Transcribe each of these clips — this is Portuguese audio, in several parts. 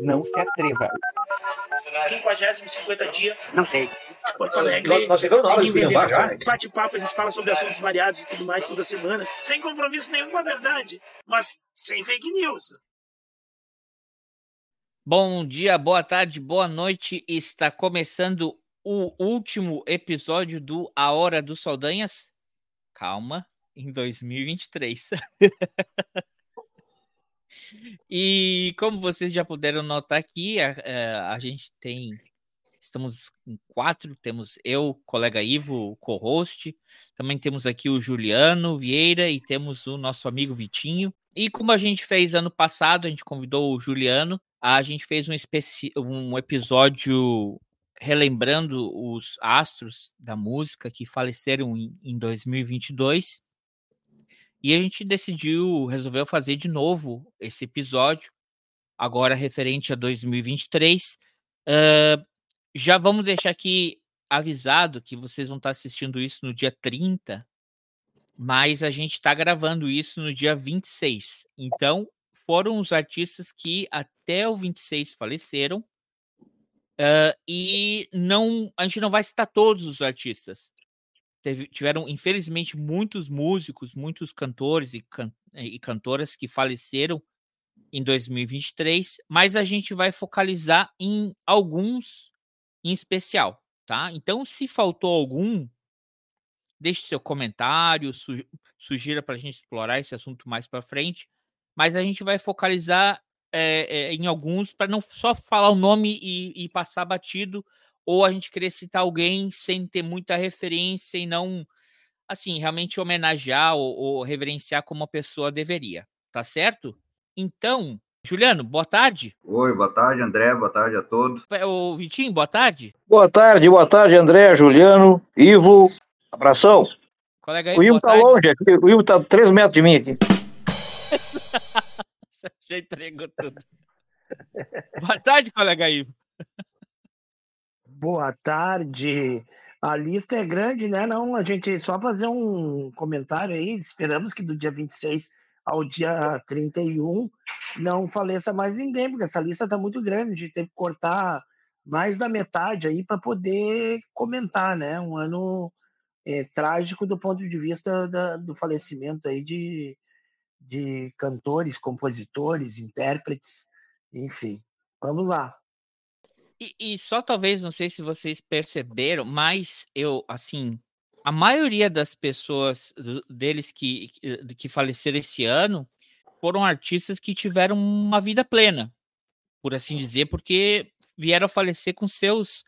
Não se atreva. 50, 50 dia. Não sei. de Porto Alegre. Nós, nós chegamos na hora de esculhambar já. Bate-papo, a gente fala sobre assuntos variados e tudo mais toda semana, sem compromisso nenhum com a verdade, mas sem fake news. Bom dia, boa tarde, boa noite. Está começando o último episódio do A Hora dos Saldanhas. Calma, em 2023. e como vocês já puderam notar aqui, a, a- a gente tem. Estamos em quatro, temos eu, colega Ivo, co-host, também temos aqui o Juliano Vieira e temos o nosso amigo Vitinho. E como a gente fez ano passado, a gente convidou o Juliano, a gente fez um, especi um episódio relembrando os astros da música que faleceram em 2022. E a gente decidiu, resolveu fazer de novo esse episódio, agora referente a 2023. Ah, já vamos deixar aqui avisado que vocês vão estar assistindo isso no dia 30, mas a gente está gravando isso no dia 26. Então, foram os artistas que até o 26 faleceram. ah, e não, a gente não vai citar todos os artistas. Teve- tiveram, infelizmente, muitos músicos, muitos cantores e, can- e cantoras que faleceram em 2023, mas a gente vai focalizar em alguns em especial, tá? Então, se faltou algum, deixe seu comentário, su- sugira para a gente explorar esse assunto mais para frente, mas a gente vai focalizar é, é, em alguns para não só falar o nome e, e passar batido, ou a gente querer citar alguém sem ter muita referência e não, assim, realmente homenagear ou, ou reverenciar como a pessoa deveria, tá certo? Então, Juliano, boa tarde. Oi, boa tarde, André, boa tarde a todos. O Vitinho, boa tarde. Boa tarde, boa tarde, André, Juliano, Ivo. Abração. Colega aí, O Ivo tá tarde. longe aqui. O Ivo tá a 3 metros de mim aqui. Você já entregou tudo. Boa tarde, colega Ivo. Boa tarde. A lista é grande, né? Não, a gente só fazer um comentário aí. Esperamos que do dia 26 ao dia 31 não faleça mais ninguém, porque essa lista tá muito grande. A gente teve que cortar mais da metade aí para poder comentar, né? Um ano eh, trágico do ponto de vista da- do falecimento aí de, de cantores, compositores, intérpretes, enfim. Vamos lá. E, e só talvez, não sei se vocês perceberam, mas eu, assim, a maioria das pessoas deles que- que faleceram esse ano foram artistas que tiveram uma vida plena, por assim dizer, porque vieram a falecer com seus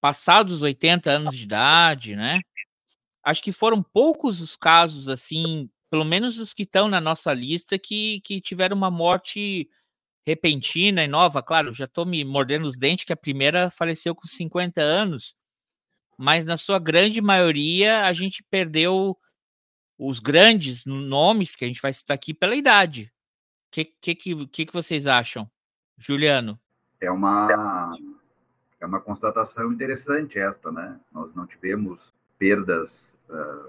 passados 80 anos de idade, né? Acho que foram poucos os casos, assim, pelo menos os que estão na nossa lista, que, que tiveram uma morte repentina e nova. Claro, já estou me mordendo os dentes, que a primeira faleceu com 50 anos, mas na sua grande maioria a gente perdeu os grandes nomes que a gente vai citar aqui pela idade. O que, que, que, que que vocês acham, Juliano? É uma é uma constatação interessante esta, né? Nós não tivemos perdas, ah,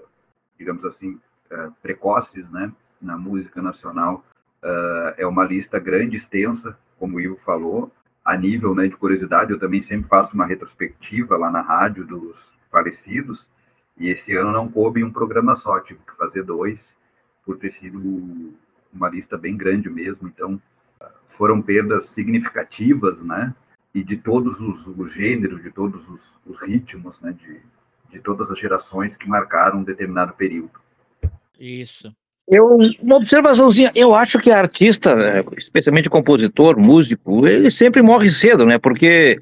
digamos assim, ah, precoces, né? Na música nacional. Ah, é uma lista grande, extensa, como o Ivo falou. A nível né, de curiosidade, eu também sempre faço uma retrospectiva lá na rádio dos falecidos. E esse ano não coube um programa só, tive que fazer dois, por ter sido uma lista bem grande mesmo. Então, foram perdas significativas, né? E de todos os, os gêneros, de todos os, os ritmos, né? De, de todas as gerações que marcaram um determinado período. Isso. Eu, uma observaçãozinha, eu acho que artista, né, especialmente compositor, músico, ele sempre morre cedo, né? Porque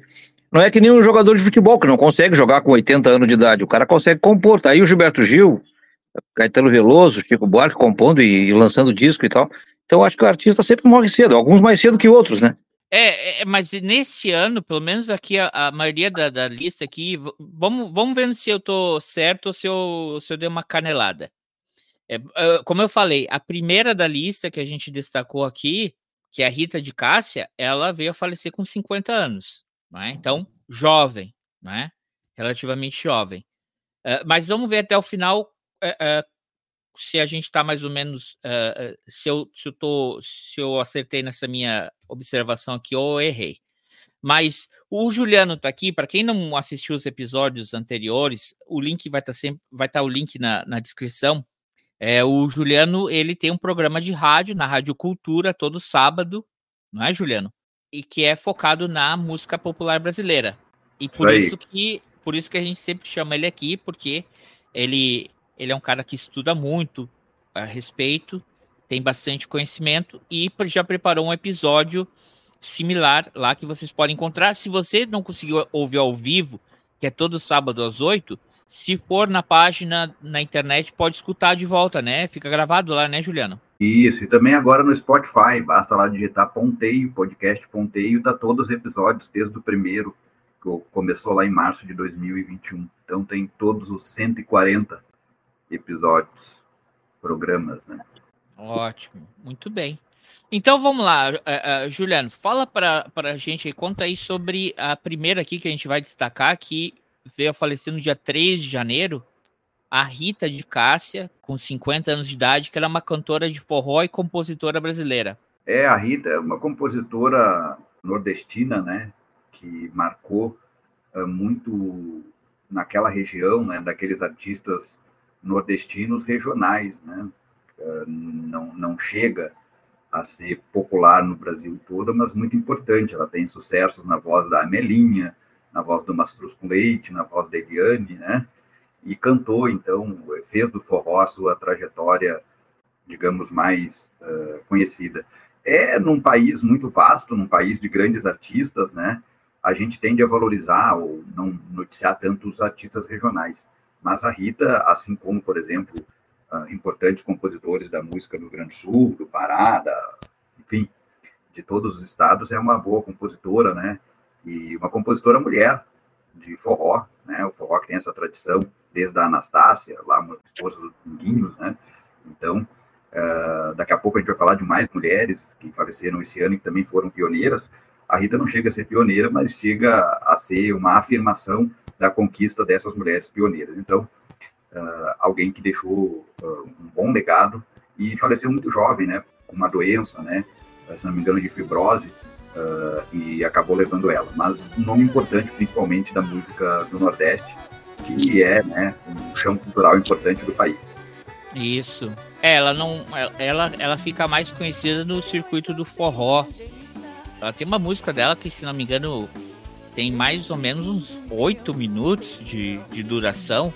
não é que nem um jogador de futebol que não consegue jogar com 80 anos de idade, o cara consegue compor. Tá aí o Gilberto Gil, Caetano Veloso, Chico Buarque compondo e, e lançando disco e tal. Então eu acho que o artista sempre morre cedo, alguns mais cedo que outros, né? É, é, mas nesse ano, pelo menos aqui, a, a maioria da, da lista aqui, vamos, vamos vendo se eu tô certo ou se eu, se eu dei uma canelada. É, como eu falei, a primeira da lista que a gente destacou aqui, que é a Rita de Cássia, ela veio a falecer com 50 anos, né? Então, jovem, né? Relativamente jovem. É, mas vamos ver até o final é, é, se a gente está mais ou menos, uh, se, eu, se, eu tô, se eu acertei nessa minha observação aqui ou errei. Mas o Juliano está aqui, para quem não assistiu os episódios anteriores, o link vai estar tá sempre, vai estar tá o link na, na descrição. É, o Juliano, ele tem um programa de rádio na Rádio Cultura todo sábado, não é, Juliano? E que é focado na música popular brasileira. E por isso, isso que por isso que a gente sempre chama ele aqui, porque ele ele é um cara que estuda muito a respeito, tem bastante conhecimento e já preparou um episódio similar lá que vocês podem encontrar. Se você não conseguiu ouvir ao vivo, que é todo sábado às 8, se for na página na internet, pode escutar de volta, né? Fica gravado lá, né, Juliano? Isso, e também agora no Spotify, basta lá digitar Ponteio, podcast Ponteio, tá todos os episódios, desde o primeiro, que começou lá em março de 2021. Então tem todos os 140 episódios, programas, né? Ótimo, muito bem. Então vamos lá, uh, uh, Juliano, fala para a gente, conta aí sobre a primeira aqui que a gente vai destacar, que veio a falecer no dia 3 de janeiro, a Rita de Cássia, com 50 anos de idade, que ela é uma cantora de forró e compositora brasileira. É, a Rita é uma compositora nordestina, né, que marcou uh, muito naquela região, né, daqueles artistas nordestinos regionais, né? Uh, não, não chega a ser popular no Brasil todo, mas muito importante. Ela tem sucessos na voz da Amelinha, na voz do Mastruz Leite, na voz da Eliane, né? E cantou, então, fez do forró a sua trajetória, digamos, mais uh, conhecida. É num país muito vasto, num país de grandes artistas, né? A gente tende a valorizar ou não noticiar tanto os artistas regionais. Mas a Rita, assim como, por exemplo, uh, importantes compositores da música do Rio Grande do Sul, do Pará, da, enfim, de todos os estados, é uma boa compositora, né? E uma compositora mulher de forró, né? O forró que tem essa tradição desde a Anastácia, lá, uma esposa do Pinguinhos, né? Então, uh, daqui a pouco a gente vai falar de mais mulheres que faleceram esse ano e que também foram pioneiras. A Rita não chega a ser pioneira, mas chega a ser uma afirmação da conquista dessas mulheres pioneiras. Então, uh, alguém que deixou uh, um bom legado e faleceu muito jovem, né, com uma doença, né, se não me engano, de fibrose, uh, e acabou levando ela. Mas um nome importante, principalmente da música do Nordeste, que é, né, um chão cultural importante do país. Isso. É, ela não, ela, ela fica mais conhecida no circuito do forró. Ela tem uma música dela que, se não me engano, tem mais ou menos uns oito minutos de, de duração.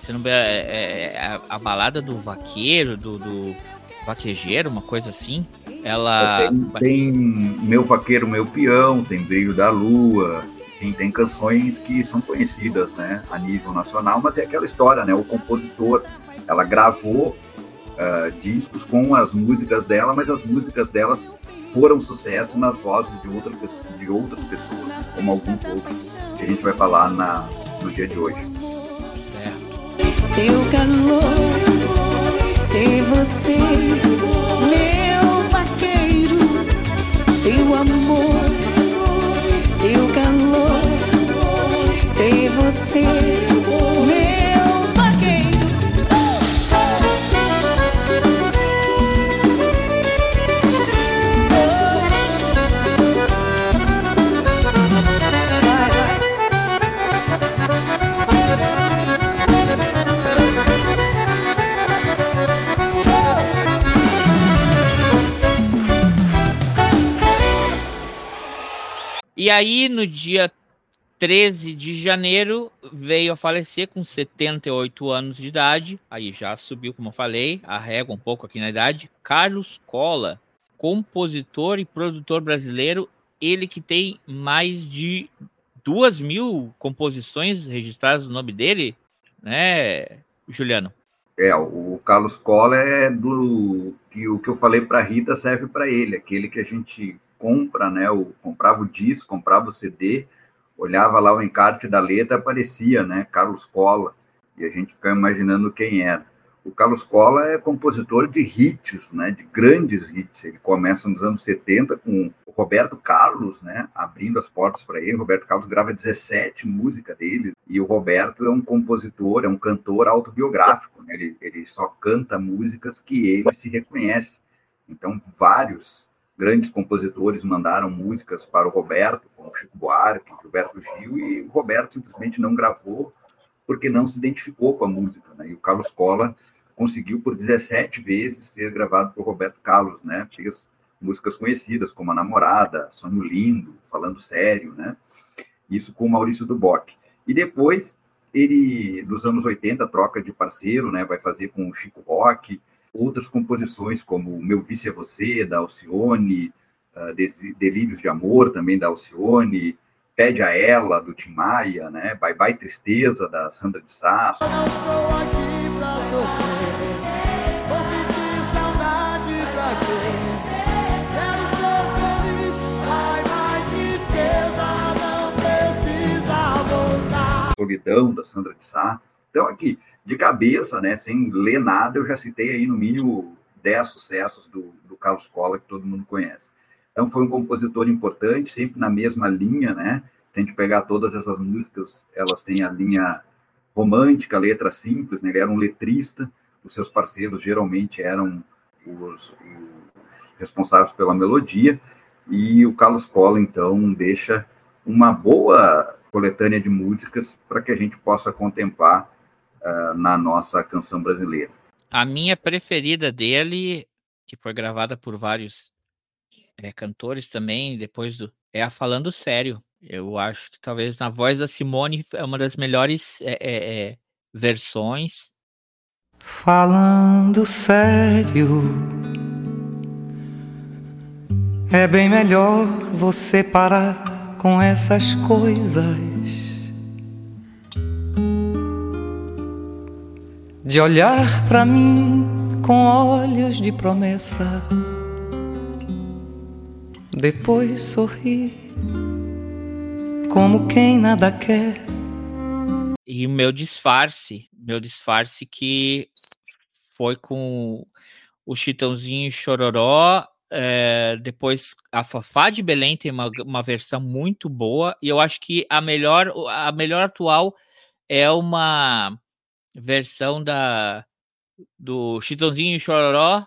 Se não é, é, é a, a, balada do vaqueiro, do, do vaquejeiro, uma coisa assim. Ela. Tem, tem, Meu Vaqueiro, Meu Peão, tem Brilho da Lua, tem, tem canções que são conhecidas né, a nível nacional, mas é aquela história, né? O compositor, ela gravou uh, discos com as músicas dela, mas as músicas dela foram sucesso nas vozes de, outra, de outras pessoas, como alguns outros que a gente vai falar na, no dia de hoje. Teu calor, tem vocês, teu amor, teu calor, tem você, E aí, no dia 13 de janeiro, veio a falecer com 78 anos de idade. Aí já subiu, como eu falei, a régua um pouco aqui na idade. Carlos Cola, compositor e produtor brasileiro. Ele que tem mais de duas mil composições registradas no nome dele, né, Juliano? É, o Carlos Cola é do que o que eu falei para Rita serve para ele, aquele que a gente compra, né? O, comprava o disco, comprava o CD, olhava lá o encarte da letra, aparecia, né? Carlos Cola, e a gente ficava imaginando quem era. O Carlos Cola é compositor de hits, né? De grandes hits. Ele começa nos anos 70 com o Roberto Carlos, né? Abrindo as portas para ele. O Roberto Carlos grava 17 músicas dele, E o Roberto é um compositor, é um cantor autobiográfico, né? ele, ele só canta músicas que ele se reconhece. Então, vários grandes compositores mandaram músicas para o Roberto, como Chico Buarque, Gilberto Gil, e o Roberto simplesmente não gravou porque não se identificou com a música. Né? E o Carlos Cola conseguiu por 17 vezes ser gravado por Roberto Carlos, né? Fez músicas conhecidas como A Namorada, Sonho Lindo, Falando Sério, né? Isso com o Maurício Duboc. E depois ele, nos anos 80, troca de parceiro, né? Vai fazer com o Chico Rock, outras composições como Meu Vice é Você, da Alcione, uh, Delírios de Amor, também da Alcione, Pede a Ela, do Tim Maia, né? Bye Bye Tristeza, da Sandra de Sasso. Eu não estou aqui pra sofrer, vou sentir saudade pra quê? Quero ser feliz, bye bye tristeza, não precisa voltar. Solidão, da Sandra de Sá. Então, aqui, de cabeça, né, sem ler nada, eu já citei aí no mínimo 10 sucessos do, do Carlos Cola, que todo mundo conhece. Então, foi um compositor importante, sempre na mesma linha, né? Tem que pegar todas essas músicas, elas têm a linha romântica, letra simples, né? Ele era um letrista, os seus parceiros geralmente eram os, os responsáveis pela melodia, e o Carlos Cola, então, deixa uma boa coletânea de músicas para que a gente possa contemplar uh, na nossa canção brasileira. A minha preferida dele, que foi gravada por vários é, cantores também, depois do. É a Falando Sério. Eu acho que talvez na voz da Simone é uma das melhores é, é, versões. Falando sério, é bem melhor você parar com essas coisas. De olhar para mim com olhos de promessa depois sorri, como quem nada quer. E o meu disfarce, meu disfarce que foi com o Chitãozinho Chororó, é, depois a Fafá de Belém tem uma, uma versão muito boa, e eu acho que a melhor, a melhor atual é uma versão da do Chitãozinho Chororó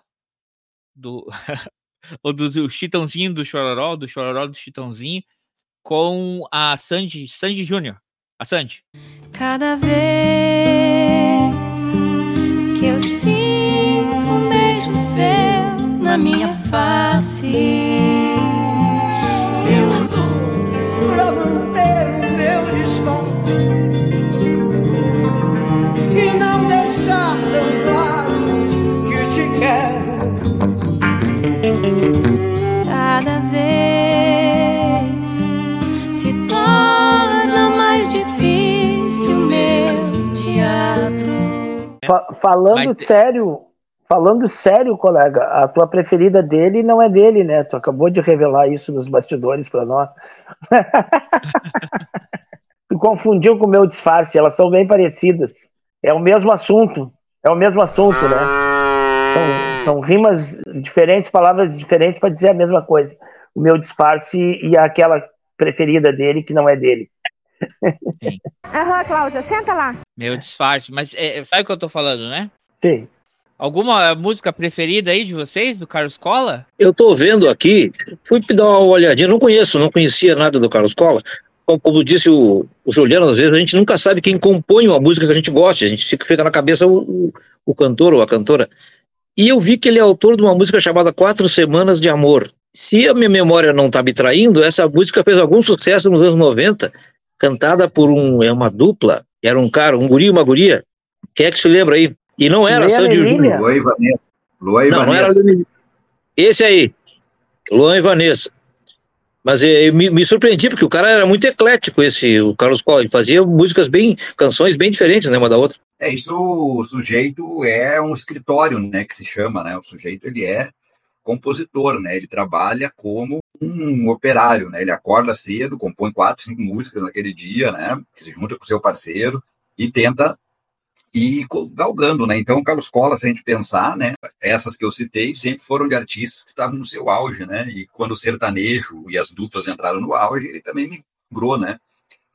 do ou do, do Chitãozinho do Chororó, do Chororó do Chitãozinho, com a Sandy, Sandy Júnior. A Sandy. Cada vez que eu sinto um beijo seu na minha face, eu dou pra manter o meu disfarce Fa falando Mas... sério, falando sério, colega, a tua preferida dele não é dele, né? Tu acabou de revelar isso nos bastidores para nós. tu confundiu com o meu disfarce, elas são bem parecidas. É o mesmo assunto, é o mesmo assunto, né? São, são rimas diferentes, palavras diferentes para dizer a mesma coisa. O meu disfarce e aquela preferida dele que não é dele. Aham, Cláudia, senta lá. Meu disfarce, mas é, sabe o que eu tô falando, né? Sim. Alguma música preferida aí de vocês, do Carlos Cola? Eu tô vendo aqui, fui dar uma olhadinha, não conheço, não conhecia nada do Carlos Cola. Como, como disse o, o Juliano, às vezes a gente nunca sabe quem compõe uma música que a gente gosta, a gente fica, fica na cabeça o, o, o cantor ou a cantora. E eu vi que ele é autor de uma música chamada Quatro Semanas de Amor. Se a minha memória não está me traindo, essa música fez algum sucesso nos anos 90, cantada por um, é uma dupla, era um cara, um guri e uma guria. Quem é que se lembra aí? E não era Sandy Júnior. Luan e Vanessa. Luan e não, Vanessa. Não era esse aí, Luan e Vanessa. Mas eu eh, me, me, surpreendi, porque o cara era muito eclético, esse, o Carlos Paulo. Ele fazia músicas bem, canções bem diferentes, né, uma da outra. É, isso o sujeito é um escritório, né, que se chama, né? O sujeito, ele é compositor, né? Ele trabalha como um operário, né? Ele acorda cedo, compõe quatro, cinco músicas naquele dia, né? Que se junta com seu parceiro e tenta ir galgando, né? Então, Carlos Cola, se a gente pensar, né? Essas que eu citei sempre foram de artistas que estavam no seu auge, né? E quando o sertanejo e as duplas entraram no auge, ele também migrou, né?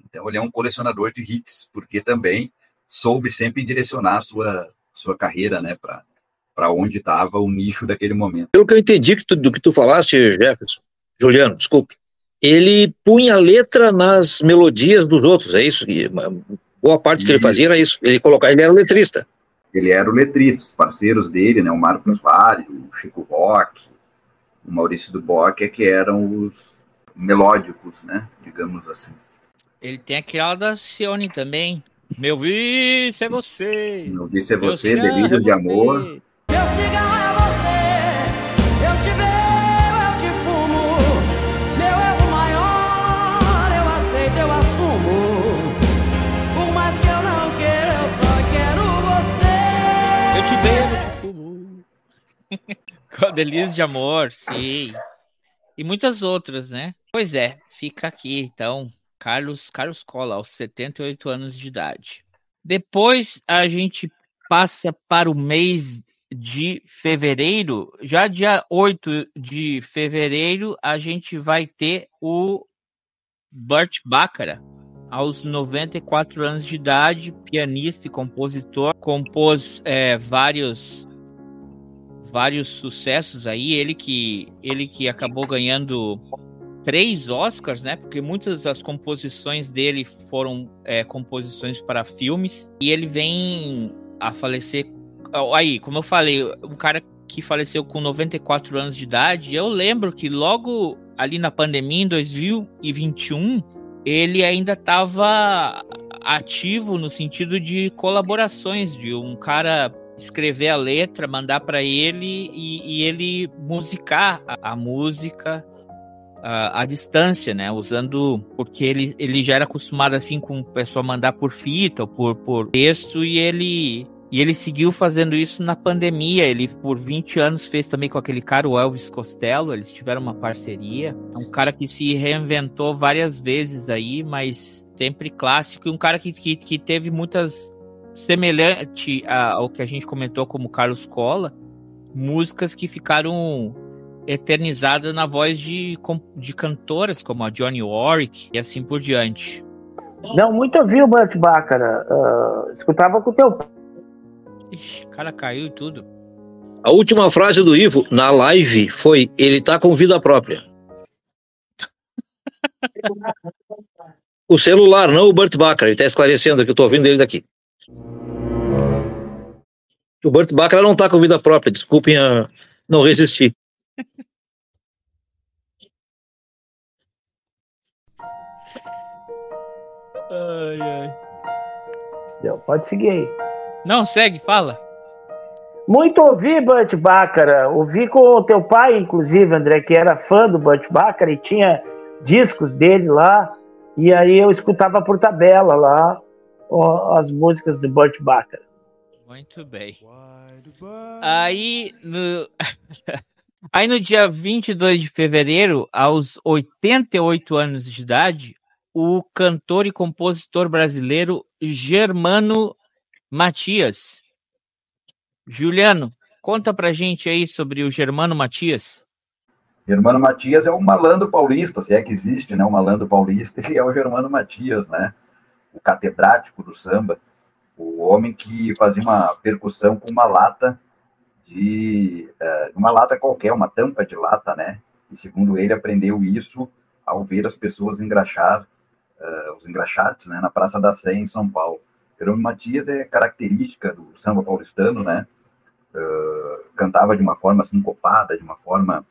Então ele é um colecionador de hits, porque também soube sempre direcionar sua, sua carreira, né, para onde estava o nicho daquele momento. Pelo que eu entendi que tu, do que tu falaste, Jefferson, Juliano, desculpe, ele punha letra nas melodias dos outros, é isso? E, boa parte que ele fazia era isso. Ele colocava, ele era letrista. Ele era o letrista, os parceiros dele, né, o Marcos Vale, o Chico Rock, o Maurício do Bock, é que eram os melódicos, né, digamos assim. Ele tem aquela da Cione também. Meu vice é você. Meu vice é você, é de Amor. Meu cigarro é você, Com Delírios de Amor, sim. E muitas outras, né? Pois é, fica aqui então. Carlos Carlos Cola, aos 78 anos de idade. Depois a gente passa para o mês de fevereiro. Já dia 8 de fevereiro, a gente vai ter o Burt Bacharach, aos 94 anos de idade, pianista e compositor, compôs é, vários vários sucessos aí, ele que ele que acabou ganhando três Oscars, né? Porque muitas das composições dele foram é, composições para filmes. E ele vem a falecer. Aí, como eu falei, um cara que faleceu com 94 anos de idade. Eu lembro que logo ali na pandemia, em 2021, ele ainda estava ativo no sentido de colaborações, de um cara escrever a letra, mandar para ele e, e, ele musicar a, a música a, distância, né? Usando. Porque ele, ele já era acostumado assim com o pessoal mandar por fita ou por, por texto e ele. E ele seguiu fazendo isso na pandemia. Ele, por 20 anos, fez também com aquele cara, o Elvis Costello. Eles tiveram uma parceria. É um cara que se reinventou várias vezes aí, mas sempre clássico. E um cara que, que, que teve muitas. Semelhante ao que a gente comentou como Carlos Cola. Músicas que ficaram eternizada na voz de, de cantoras como a Johnny Warwick e assim por diante. Não, muito ouvi o Burt Bacharach. Uh, escutava com o teu Ixi, cara caiu e tudo. A última frase do Ivo na live foi: ele tá com vida própria. o celular, não o Burt Bacharach. Ele tá esclarecendo aqui, eu tô ouvindo ele daqui. O Burt Bacharach não tá com vida própria, desculpem a não resistir ai, ai. Pode seguir aí. Não, segue, fala. Muito ouvi Burt Bacharach, ouvi com o teu pai, inclusive, André, que era fã do Burt Bacharach e tinha discos dele lá, e aí eu escutava por tabela lá ó, as músicas do Burt Bacharach. Muito bem. Aí, no... Aí no dia 22 de fevereiro, aos 88 anos de idade, o cantor e compositor brasileiro Germano Matias. Juliano, conta pra gente aí sobre o Germano Matias. Germano Matias é um malandro paulista, se é que existe, né? Um malandro paulista, ele é o Germano Matias, né? O catedrático do samba, o homem que fazia uma percussão com uma lata de uh, uma lata qualquer, uma tampa de lata, né? E segundo ele, aprendeu isso ao ver as pessoas engraxar, uh, os engraxates, né, na Praça da Sé, em São Paulo. Jerônimo Matias é característica do samba paulistano, né? Uh, cantava de uma forma sincopada, de uma forma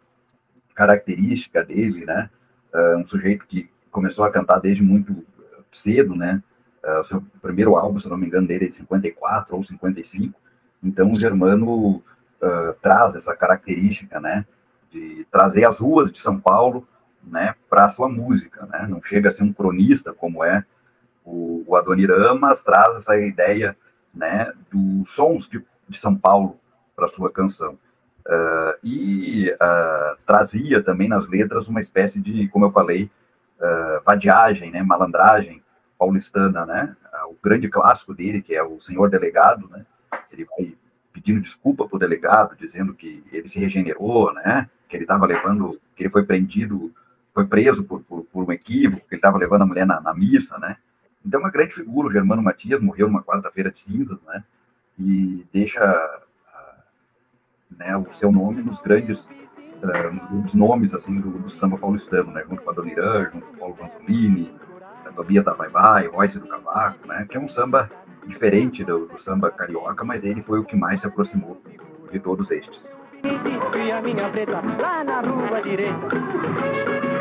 característica dele, né? Uh, um sujeito que começou a cantar desde muito cedo, né? Uh, o seu primeiro álbum, se não me engano, dele é de 54 ou 55. Então, o Germano uh, traz essa característica, né, de trazer as ruas de São Paulo, né, para a sua música, né, não chega a ser um cronista como é o, o mas traz essa ideia, né, dos sons de, de São Paulo para sua canção. Uh, e uh, trazia também nas letras uma espécie de, como eu falei, uh, vadiagem, né, malandragem paulistana, né, o grande clássico dele, que é o Senhor Delegado, né, ele vai pedindo desculpa para o delegado, dizendo que ele se regenerou, né? Que ele estava levando, que ele foi prendido, foi preso por, por, por um equívoco, que ele estava levando a mulher na, na, missa, né? Então, uma grande figura, o Germano Matias, morreu numa quarta-feira de cinzas, né? E deixa né, o seu nome nos grandes, uh, nos grandes nomes, assim, do, do, samba paulistano, né? Junto com a Dona Irã, junto com o Paulo Vanzolini, Tobia da Bye Bye, Royce do Cavaco, né? Que é um samba diferente do, do samba carioca, mas ele foi o que mais se aproximou de todos estes. E a minha preta lá na rua direita.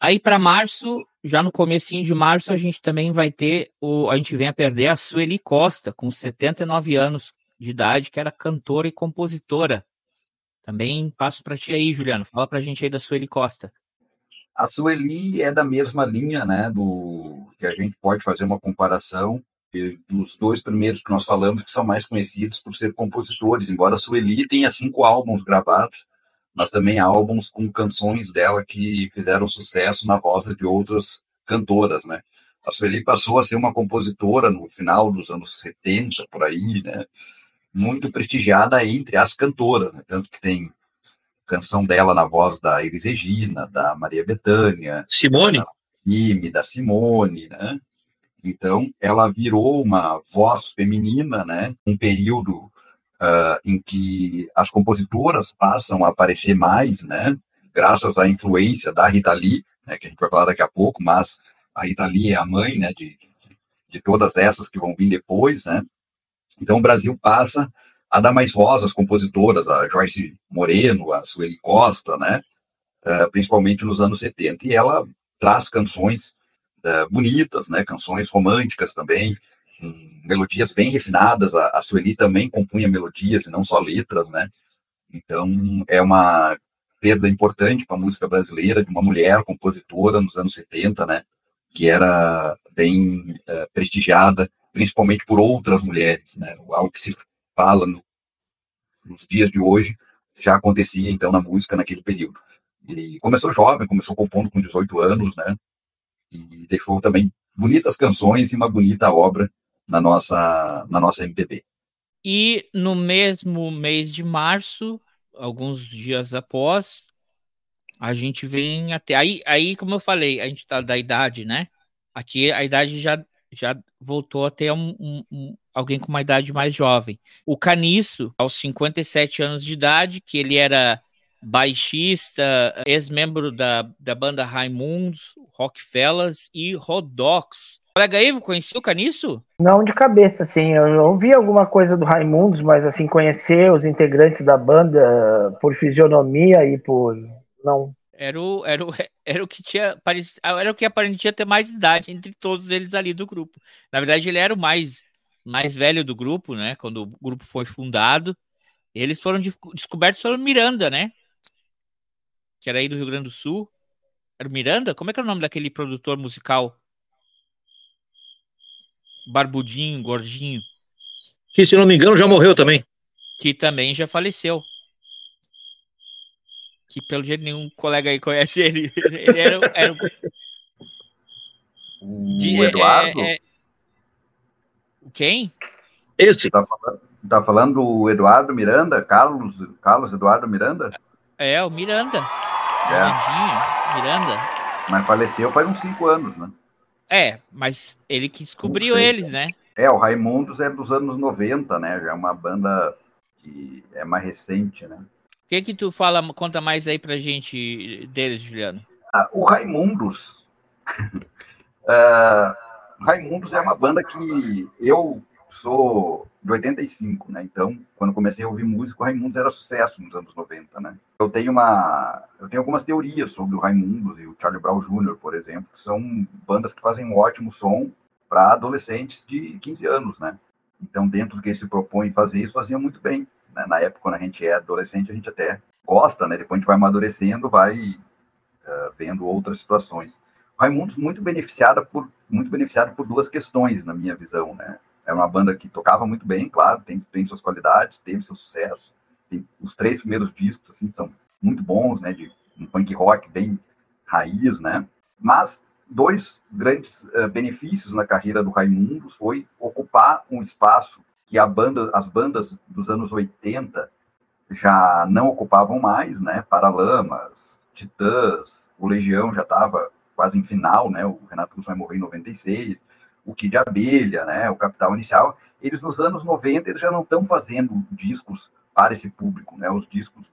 Aí para março, já no comecinho de março, a gente também vai ter o a gente vem a perder a Sueli Costa com 79 anos de idade, que era cantora e compositora. Também passo para ti aí, Juliano. Fala para a gente aí da Sueli Costa. A Sueli é da mesma linha, né, do que a gente pode fazer uma comparação dos dois primeiros que nós falamos, que são mais conhecidos por ser compositores, embora a Sueli tenha cinco álbuns gravados, mas também álbuns com canções dela que fizeram sucesso na voz de outras cantoras, né? A Sueli passou a ser uma compositora no final dos anos 70, por aí, né? Muito prestigiada entre as cantoras, né? tanto que tem canção dela na voz da Iris Regina, da Maria Bethânia, Simone, da, da Simone, né? Então, ela virou uma voz feminina, né? Um período uh, em que as compositoras passam a aparecer mais, né? Graças à influência da Rita Lee, né, que a gente vai falar daqui a pouco, mas a Rita Lee é a mãe, né, de, de todas essas que vão vir depois, né? Então o Brasil passa a dar mais voz às compositoras, a Joyce Moreno, a Sueli Costa, né? Uh, principalmente nos anos 70. E ela traz canções uh, bonitas, né? Canções românticas também, melodias bem refinadas. A, a Sueli também compunha melodias e não só letras, né? Então, é uma perda importante para a música brasileira de uma mulher compositora nos anos 70, né? Que era bem uh, prestigiada, principalmente por outras mulheres, né? Algo que se fala no, nos dias de hoje já acontecia, então, na música naquele período. E começou jovem, começou compondo com 18 anos, né? E deixou também bonitas canções e uma bonita obra na nossa, na nossa MPB. E no mesmo mês de março, alguns dias após, a gente vem até. Aí, aí como eu falei, a gente está da idade, né? Aqui a idade já, já voltou a ter um, um, um, alguém com uma idade mais jovem. O Caniço, aos 57 anos de idade, que ele era baixista, ex-membro da, da banda Raimundos, Rockfellas e Rodox. Colega Ivo, conhecia o Caniço? Não de cabeça, assim. Eu ouvi alguma coisa do Raimundos, mas assim, conhecer os integrantes da banda por fisionomia e por. Não. Era o, era o, era o que tinha. Era o que aparentemente ter mais idade entre todos eles ali do grupo. Na verdade, ele era o mais, mais velho do grupo, né? Quando o grupo foi fundado. Eles foram de, descobertos pelo Miranda, né? Que era aí do Rio Grande do Sul. Era o Miranda? Como é que é o nome daquele produtor musical? barbudinho, gordinho. Que, se não me engano, já morreu também. Que também já faleceu. Que pelo jeito nenhum colega aí conhece ele. Ele era, era o de, é, Eduardo? É, é... Quem? Esse. Tá falando, tá falando o Eduardo Miranda? Carlos, Carlos Eduardo Miranda? É, o Miranda. É. Miranda. Mas faleceu faz uns cinco anos, né? É, mas ele que descobriu eles, né? É, o Raimundos é dos anos 90, né? Já é uma banda que é mais recente, né? O que que tu fala, conta mais aí pra gente deles, Juliano? Ah, o Raimundos. uh, Raimundos é uma banda que eu sou de 85, né? Então, quando comecei a ouvir música, o Raimundos era sucesso nos anos 90, né? Eu tenho uma, eu tenho algumas teorias sobre o Raimundos e o Charlie Brown Jr., por exemplo, que são bandas que fazem um ótimo som para adolescentes de 15 anos, né? Então, dentro do que se propõe fazer isso, fazia muito bem. Né? Na época, quando a gente é adolescente, a gente até gosta, né? Depois a gente vai amadurecendo, vai uh, vendo outras situações. O Raimundos muito beneficiada por muito beneficiado por duas questões, na minha visão, né? Era uma banda que tocava muito bem, claro, tem, tem suas qualidades, teve seu sucesso. Tem, os três primeiros discos, assim, são muito bons, né? De um punk rock bem raiz, né? Mas dois grandes uh, benefícios na carreira do Raimundos foi ocupar um espaço que a banda, as bandas dos anos 80 já não ocupavam mais, né? Paralamas, Titãs, o Legião já estava quase em final, né? O Renato Russo vai morrer em 96, o Kid Abelha, né? O Capital Inicial. Eles nos anos 90 eles já não estão fazendo discos para esse público, né? Os discos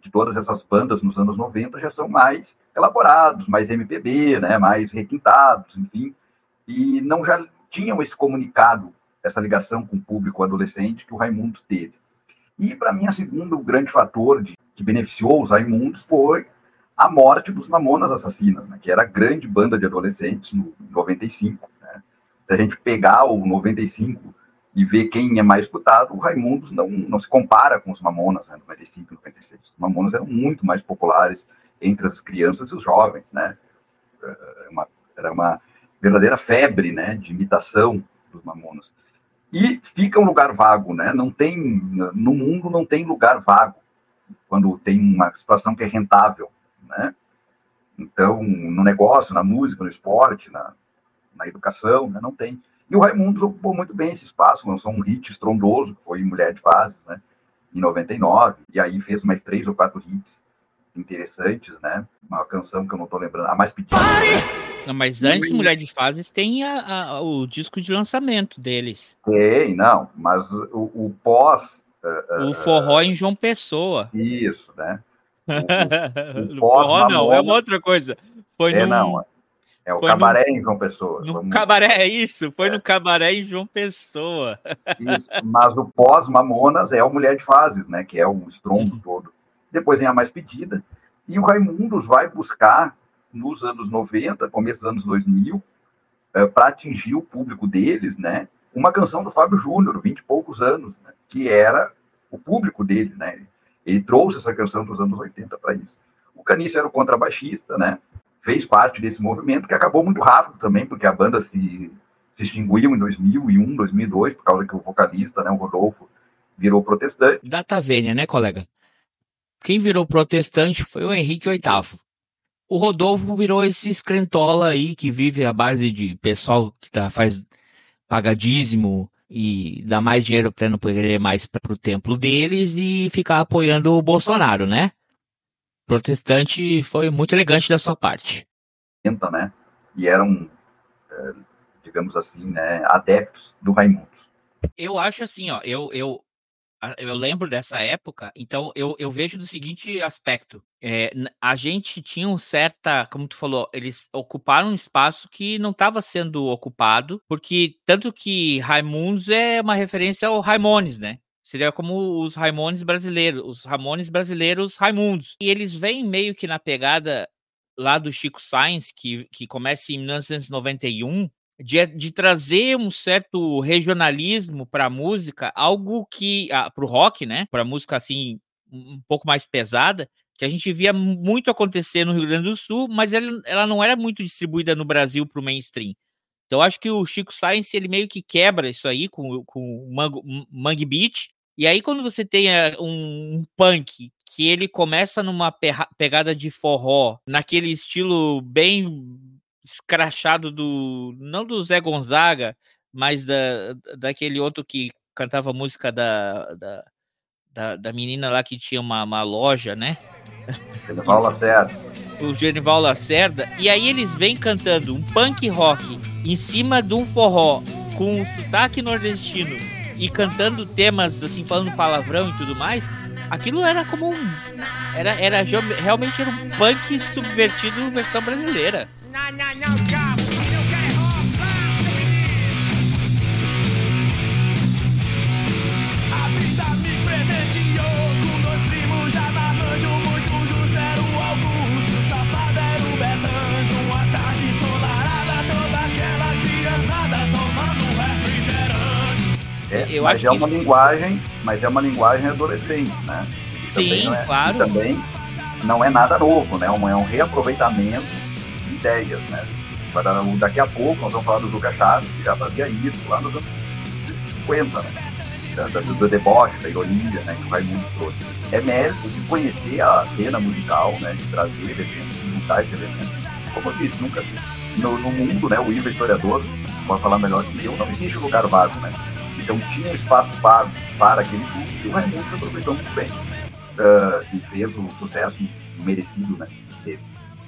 de todas essas bandas nos anos 90 já são mais elaborados, mais MPB, né? Mais requintados, enfim. E não já tinham esse comunicado, essa ligação com o público adolescente que o Raimundo teve. E, para mim, o segundo grande fator de, que beneficiou os Raimundos foi a morte dos Mamonas Assassinas, né, que era a grande banda de adolescentes no 95. Se a gente pegar o 95 e ver quem é mais escutado, o Raimundos não, não se compara com os Mamonas, né, 95 e 96. Os Mamonas eram muito mais populares entre as crianças e os jovens, né? É, uma, era uma verdadeira febre, né, de imitação dos Mamonas. E fica um lugar vago, né? Não tem no mundo não tem lugar vago quando tem uma situação que é rentável, né? Então, no negócio, na música, no esporte, na, na educação, né? não tem. E o Raimundo ocupou muito bem esse espaço, lançou um hit estrondoso, que foi Mulher de Fases, né? Em 99, e aí fez mais três ou quatro hits interessantes, né? Uma canção que eu não estou lembrando, a mais pedida. Não, mas antes de Mulher de Fases tem a, a, o disco de lançamento deles. Tem, não, mas o, o pós. Uh, o forró em João Pessoa. Isso, né? O, o forró não, é uma outra coisa. Foi é, num, não. É o cabaré no, em João Pessoa. No cabaré, é isso. Foi é. no cabaré em João Pessoa. Isso. Mas o pós-Mamonas é o Mulher de Fases, né? Que é o estrondo uhum. todo. Depois vem a mais pedida. E o Raimundos vai buscar nos anos 90, começo dos anos 2000, é, para atingir o público deles, né? Uma canção do Fábio Júnior, 20 e poucos anos, né, que era o público dele, né? Ele trouxe essa canção dos anos 80 para isso. O Canice era o contrabaixista, né? Fez parte desse movimento que acabou muito rápido também, porque a banda se, se extinguiu em 2001, 2002, por causa que o vocalista, né, o Rodolfo, virou protestante. Data vênia, né, colega? Quem virou protestante foi o Henrique VIII o Rodolfo virou esse escrentola aí que vive à base de pessoal que tá, faz pagadíssimo e dá mais dinheiro para não poder mais para o templo deles e ficar apoiando o Bolsonaro, né? Protestante foi muito elegante da sua parte. Né? E eram, é, digamos assim, né, adeptos do Raimundo. Eu acho assim, ó, eu, eu, eu lembro dessa época, então eu, eu vejo do seguinte aspecto. É, a gente tinha um certa, como tu falou, eles ocuparam um espaço que não estava sendo ocupado, porque tanto que Raimundos é uma referência ao Raimones, né? Seria como os Raimones brasileiros, os Ramones brasileiros Raimundos. E eles vêm meio que na pegada lá do Chico Sainz, que, que começa em 1991, de, de trazer um certo regionalismo para a música, algo que ah, para o rock, né, para música assim um pouco mais pesada, que a gente via muito acontecer no Rio Grande do Sul, mas ela, ela não era muito distribuída no Brasil para o mainstream. Então acho que o Chico Science ele meio que quebra isso aí com, com o Mangue Beat. E aí quando você tem eh, um, um punk que ele começa numa pegada de forró, naquele estilo bem escrachado do. Não do Zé Gonzaga, mas da, daquele outro que cantava música da, da, da, da menina lá que tinha uma, uma loja, né? Genival Lacerda. O Genival Lacerda. E aí eles vêm cantando um punk rock em cima de um forró com um sotaque nordestino e cantando temas assim, falando palavrão e tudo mais. Aquilo era como um. Era, era realmente era um punk subvertido versão brasileira. A vida É, mas é uma isso... linguagem, mas é uma linguagem adolescente, né? E Sim, é, claro. também não é nada novo, né? É um reaproveitamento ideias, né? Daqui a pouco nós vamos falar do Lucas Chaves, que já fazia isso lá nos anos 50, né? da, da, do deboche, da ironia, né, que o Raimundo trouxe. É mérito de conhecer a cena musical, né, de trazer elementos, de juntar esses elementos. Como eu disse, nunca no, no mundo, né, o Ivo é historiador, pode falar melhor que eu, não existe lugar vago, né? Então tinha um espaço vago para aquele público e o Raimundo aproveitou muito bem. Uh, e fez o sucesso merecido, né? Dele.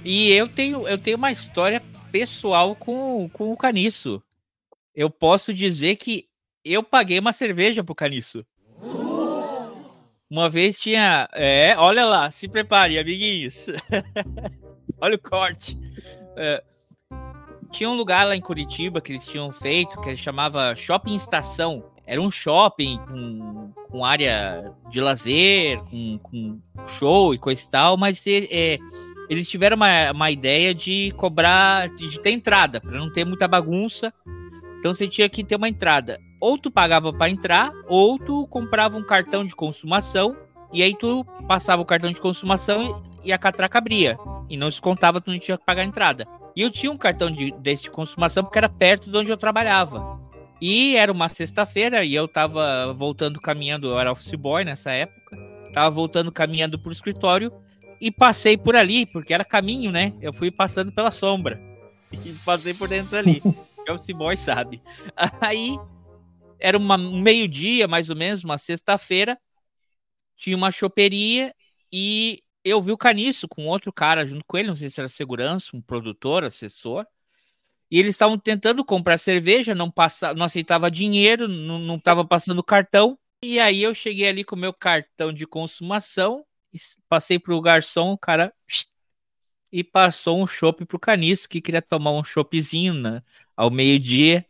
E eu tenho, eu tenho uma história pessoal com, com o Caniço. Eu posso dizer que eu paguei uma cerveja pro Caniço. Uma vez tinha. É, olha lá, se prepare, amiguinhos. olha o corte. É, tinha um lugar lá em Curitiba que eles tinham feito que ele chamava Shopping Estação. Era um shopping com, com área de lazer, com, com show e coisa e tal, mas é, eles tiveram uma, uma ideia de cobrar, de, ter entrada, para não ter muita bagunça. Então você tinha que ter uma entrada. Ou tu pagava para entrar, ou tu comprava um cartão de consumação, e aí tu passava o cartão de consumação e, e a catraca abria. E não descontava, tu não tinha que pagar a entrada. E eu tinha um cartão de, desse de consumação porque era perto de onde eu trabalhava. E era uma sexta-feira e eu tava voltando caminhando, eu era office boy nessa época. Tava voltando caminhando pro escritório e passei por ali, porque era caminho, né? Eu fui passando pela sombra. E passei por dentro ali. o office boy sabe. Aí era uma, um meio-dia, mais ou menos, uma sexta-feira. Tinha uma choperia e eu vi o Caniço com outro cara junto com ele, não sei se era segurança, um produtor, assessor. E eles estavam tentando comprar cerveja, não passa, não aceitava dinheiro, não estava passando cartão. E aí eu cheguei ali com o meu cartão de consumação passei pro garçom, o cara e passou um chopp pro Caniço, que queria tomar um choppzinho né, ao meio-dia.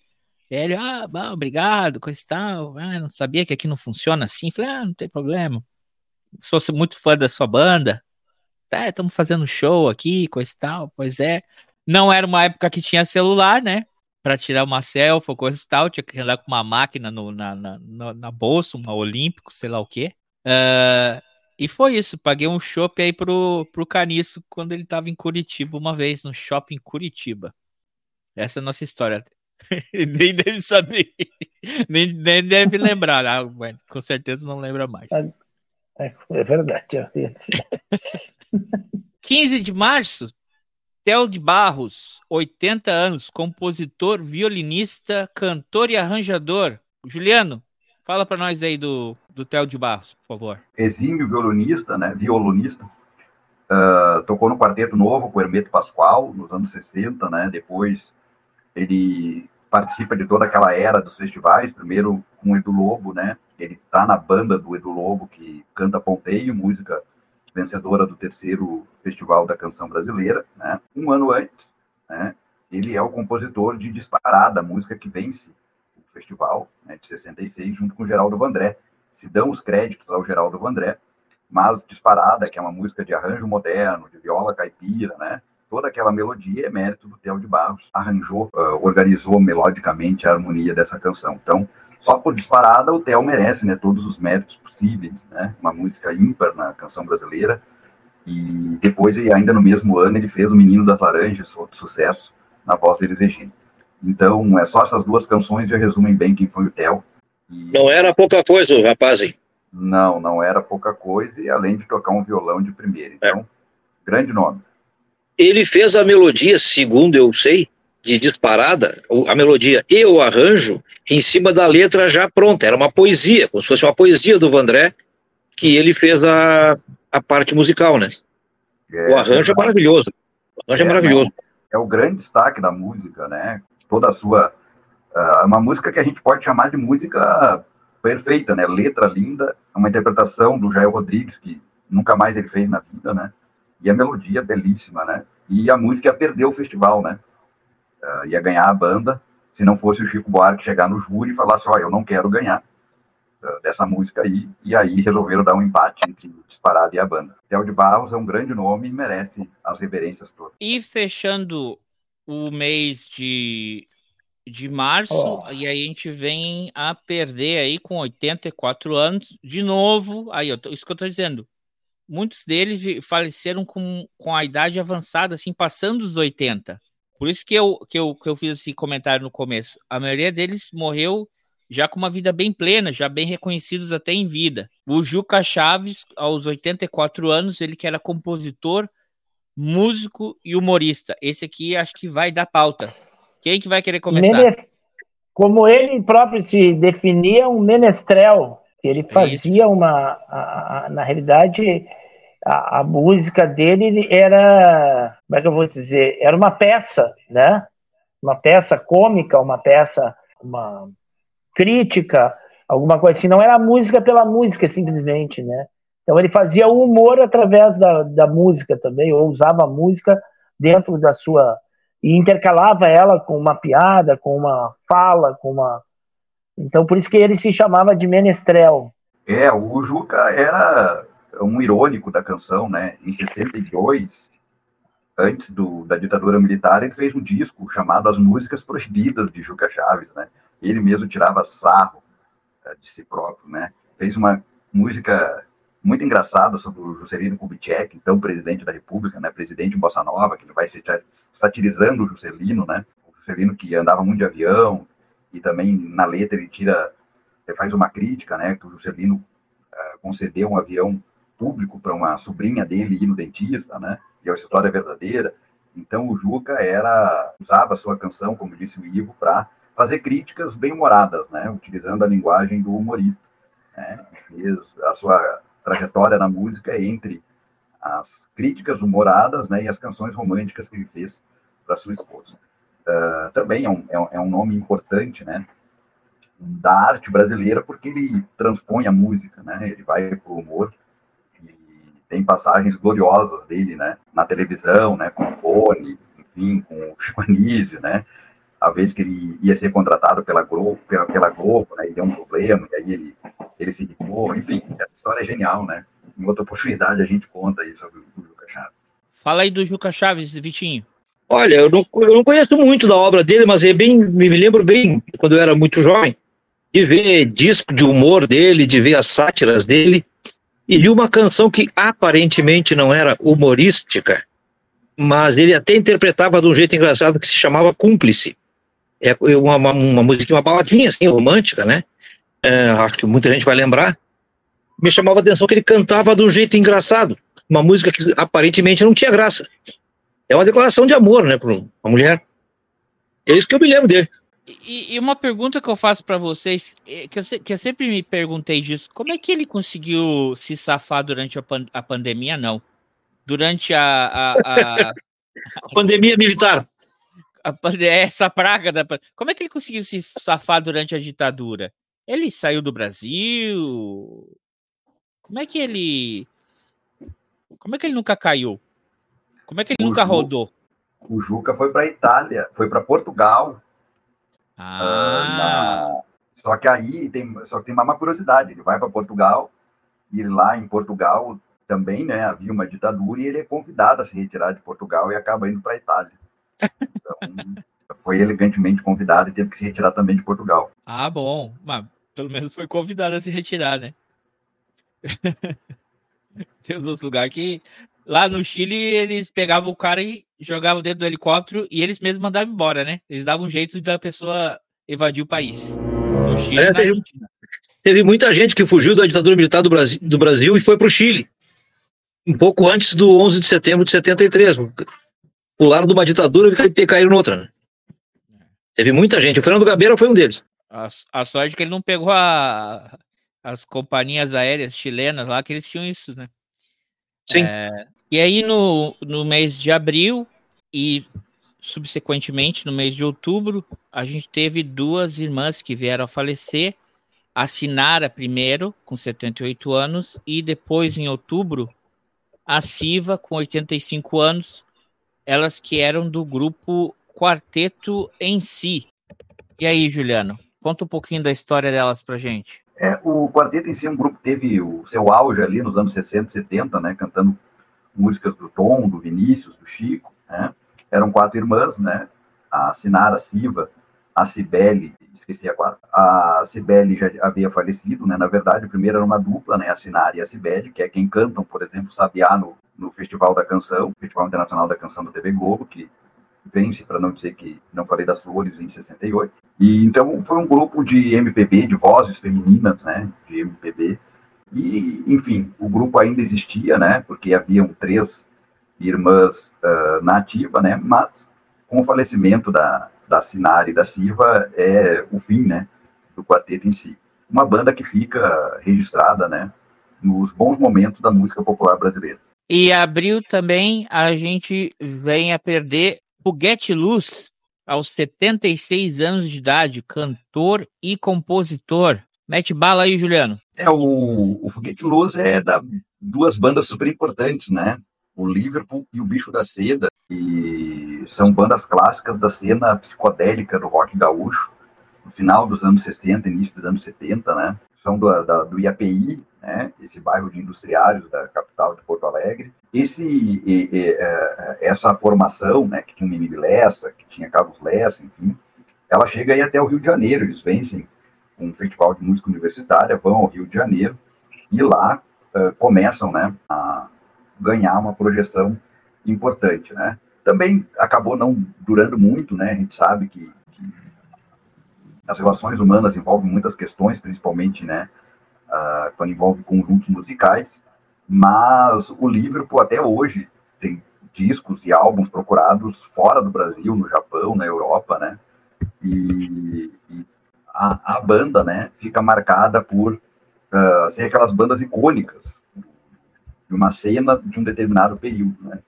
Ele, ah, bah, obrigado, coisa e tal. Ah, não sabia que aqui não funciona assim. Falei, ah, não tem problema. Sou muito fã da sua banda. Tá, estamos fazendo show aqui, coisa e tal. Pois é. Não era uma época que tinha celular, né? Para tirar uma selfie, coisa e tal. Tinha que andar com uma máquina no, na, na, na bolsa, uma Olímpico, sei lá o quê. Uh, e foi isso, paguei um chopp aí pro, pro Caniço quando ele tava em Curitiba uma vez, no shopping Curitiba. Essa é a nossa história. nem deve saber, nem, nem deve lembrar. Ah, com certeza não lembra mais. É, é verdade. 15 de março, Theo de Barros, 80 anos, compositor, violinista, cantor e arranjador. Juliano, Fala para nós aí do, do Theo de Barros, por favor. Exímio violonista, né? Violonista. Uh, tocou no Quarteto Novo com o Hermeto Pascoal, nos anos 60, né? Depois ele participa de toda aquela era dos festivais, primeiro com o Edu Lobo, né? Ele tá na banda do Edu Lobo, que canta Ponteio, música vencedora do terceiro Festival da Canção Brasileira, né? Um ano antes, né? Ele é o compositor de Disparada, música que vence festival né, de 66, junto com o Geraldo Vandré. Se dão os créditos ao Geraldo Vandré, mas Disparada, que é uma música de arranjo moderno, de viola caipira, né? Toda aquela melodia é mérito do Theo de Barros. Arranjou, uh, organizou melodicamente a harmonia dessa canção. Então, só por Disparada, o Theo merece né, todos os méritos possíveis. Né? Uma música ímpar na canção brasileira. E depois, ainda no mesmo ano, ele fez O Menino das Laranjas, outro sucesso, na voz dele Regina. Então, é só essas duas canções já resumem bem quem foi o Theo. E... Não era pouca coisa o rapaz, hein? Não, não era pouca coisa, e além de tocar um violão de primeira. Então, é. grande nome. Ele fez a melodia, segundo eu sei, de disparada, a melodia e o arranjo, em cima da letra já pronta. Era uma poesia, como se fosse uma poesia do Vandré, que ele fez a, a parte musical, né? É, o arranjo é, é maravilhoso. O arranjo é, é maravilhoso. É o grande destaque da música, né? toda a sua. Uh, uma música que a gente pode chamar de música perfeita, né? Letra linda, uma interpretação do Jair Rodrigues, que nunca mais ele fez na vida, né? E a melodia belíssima, né? E a música ia perder o festival, né? Uh, ia ganhar a banda, se não fosse o Chico Buarque chegar no júri e falar assim, ó, eu não quero ganhar uh, dessa música aí, e aí resolveram dar um empate entre o Disparado e a banda. Theo de Barros é um grande nome e merece as reverências todas. E fechando o mês de, de março, oh. e aí a gente vem a perder aí com 84 anos, de novo, aí, ó, isso que eu tô dizendo, muitos deles faleceram com, com a idade avançada, assim, passando os 80. Por isso que eu, que, eu, que eu fiz esse comentário no começo. A maioria deles morreu já com uma vida bem plena, já bem reconhecidos até em vida. O Juca Chaves, aos 84 anos, ele que era compositor, músico e humorista. Esse aqui acho que vai dar pauta. Quem que vai querer começar? Menes- Como ele próprio se definia, um menestrel, ele fazia uma, a- a- na realidade, a, a música dele era, como é que eu vou dizer, era uma peça, né? Uma peça cômica, uma peça, uma crítica, alguma coisa assim. Não era música pela música, simplesmente, né? Então ele fazia o humor através da, da música também, ou usava a música dentro da sua e intercalava ela com uma piada, com uma fala, com uma. Então por isso que ele se chamava de menestrel. É, o Juca era um irônico da canção, né? Em 62, antes do, da ditadura militar, ele fez um disco chamado As Músicas Proibidas de Juca Chaves, né? Ele mesmo tirava sarro eh, de si próprio, né? Fez uma música muito engraçada sobre o Juscelino Kubitschek, então presidente da República, né? Presidente Bossa Nova, que ele vai sati- satirizando o Juscelino, né? O Juscelino que andava muito de avião e também na letra ele tira, ele faz uma crítica, né? Que o Juscelino eh, concedeu um avião público para uma sobrinha dele ir no dentista, né? E a história é verdadeira. Então o Juca era usava a sua canção, como disse o Ivo, para fazer críticas bem humoradas, né? Utilizando a linguagem do humorista. Né? Fez a sua trajetória na música entre as críticas humoradas, né? E as canções românticas que ele fez para sua esposa. Ah, também é um, é um- é um nome importante, né? Da arte brasileira, porque ele transpõe a música, né? Ele vai para o humor tem passagens gloriosas dele, né? Na televisão, né? Com o Boni, enfim, com o Chico Anísio, né? A vez que ele ia ser contratado pela Globo, pela, pela Globo, né? E deu um problema, e aí ele, ele se irritou, enfim, essa história é genial, né? Em outra oportunidade a gente conta aí sobre o Juca Chaves. Fala aí do Juca Chaves, Vitinho. Olha, eu não, eu não conheço muito da obra dele, mas é bem, me lembro bem, quando eu era muito jovem, de ver disco de humor dele, de ver as sátiras dele, e de uma canção que aparentemente não era humorística, mas ele até interpretava de um jeito engraçado que se chamava Cúmplice. É uma, uma, uma uma baladinha assim, romântica, né? É, acho que muita gente vai lembrar. Me chamava a atenção que ele cantava de um jeito engraçado, uma música que aparentemente não tinha graça. É uma declaração de amor, né, para uma mulher. É isso que eu me lembro dele. E, e uma pergunta que eu faço pra vocês, é, que eu, que eu sempre me perguntei disso, como é que ele conseguiu se safar durante a, pan- a pandemia? Não. Durante a, a, a, A pandemia militar. a pande- essa praga da Como é que ele conseguiu se safar durante a ditadura? Ele saiu do Brasil? Como é que ele. Como é que ele nunca caiu? Como é que ele O nunca Ju- rodou? O Juca foi para Itália, foi para Portugal, Ah, na- Só que aí tem, só que tem uma curiosidade. Ele vai para Portugal e lá em Portugal também, né, havia uma ditadura e ele é convidado a se retirar de Portugal e acaba indo para a Itália. Então, foi elegantemente convidado e teve que se retirar também de Portugal. ah, bom. Mas pelo menos foi convidado a se retirar, né? Tem uns outros lugares que. Lá no Chile, eles pegavam o cara e jogavam dentro do helicóptero e eles mesmos mandavam embora, né? Eles davam um jeito da pessoa evadir o país. No Chile, É, teve-. Teve muita gente que fugiu da ditadura militar do Brasil, do Brasil e foi para o Chile. Um pouco antes do 11 de setembro de 73. Pularam de uma ditadura e caíram noutra. Né? Teve muita gente. O Fernando Gabeira foi um deles. A, a sorte é que ele não pegou a- as companhias aéreas chilenas lá, que eles tinham isso, né? Sim. É, e aí, no, no mês de abril e subsequentemente no mês de outubro, a gente teve duas irmãs que vieram a falecer. A Sinara, primeiro, com 78 anos, e depois, em outubro, a Siva, com 85 anos. Elas que eram do grupo Quarteto em Si. E aí, Juliano, conta um pouquinho da história delas pra gente. É, o quarteto em si é um grupo que teve o seu auge ali nos anos 60 e 70, né, cantando músicas do Tom, do Vinícius, do Chico, né? Eram quatro irmãs, né? A Sinara Siva, a Cibele, esqueci a quarta, a Cibele já havia falecido, né? Na verdade, o primeiro era uma dupla, né? A Sinara e a Cibele, que é quem cantam, por exemplo, Sabiá no, no Festival da Canção, Festival Internacional da Canção da TV Globo, que vence, para não dizer que não falei das Flores, em 68. E então foi um grupo de MPB, de vozes femininas, né, de MPB. E, enfim, o grupo ainda existia, né, porque haviam três irmãs uh, na ativa, né, mas com o falecimento da, da Sinara e da Silva é o fim, né, do quarteto em si. Uma banda que fica registrada, né, nos bons momentos da música popular brasileira. E abril também a gente vem a perder Foguete Luz, aos 76 anos de idade, cantor e compositor. Mete bala aí, Juliano. É, o, o Foguete Luz é da duas bandas super importantes, né? O Liverpool e o Bicho da Seda. E são bandas clássicas da cena psicodélica do rock gaúcho, no final dos anos 60, início dos anos 70, né? São do, da, do IAPI, né? Esse bairro de industriários da capital de Porto Alegre. Esse, e, e, é, essa formação, né? Que tinha o Mimi Lessa, que tinha Carlos Lessa, enfim, ela chega aí até o Rio de Janeiro. Eles vencem um festival de música universitária, vão ao Rio de Janeiro e lá uh, começam, né? A ganhar uma projeção importante, né? Também acabou não durando muito, né? A gente sabe que, que as relações humanas envolvem muitas questões, principalmente, né? Uh, quando envolve conjuntos musicais, mas o Liverpool até hoje tem discos e álbuns procurados fora do Brasil, no Japão, na Europa, né? E, a, a, banda, né, fica marcada por uh, ser aquelas bandas icônicas de uma cena de um determinado período, né?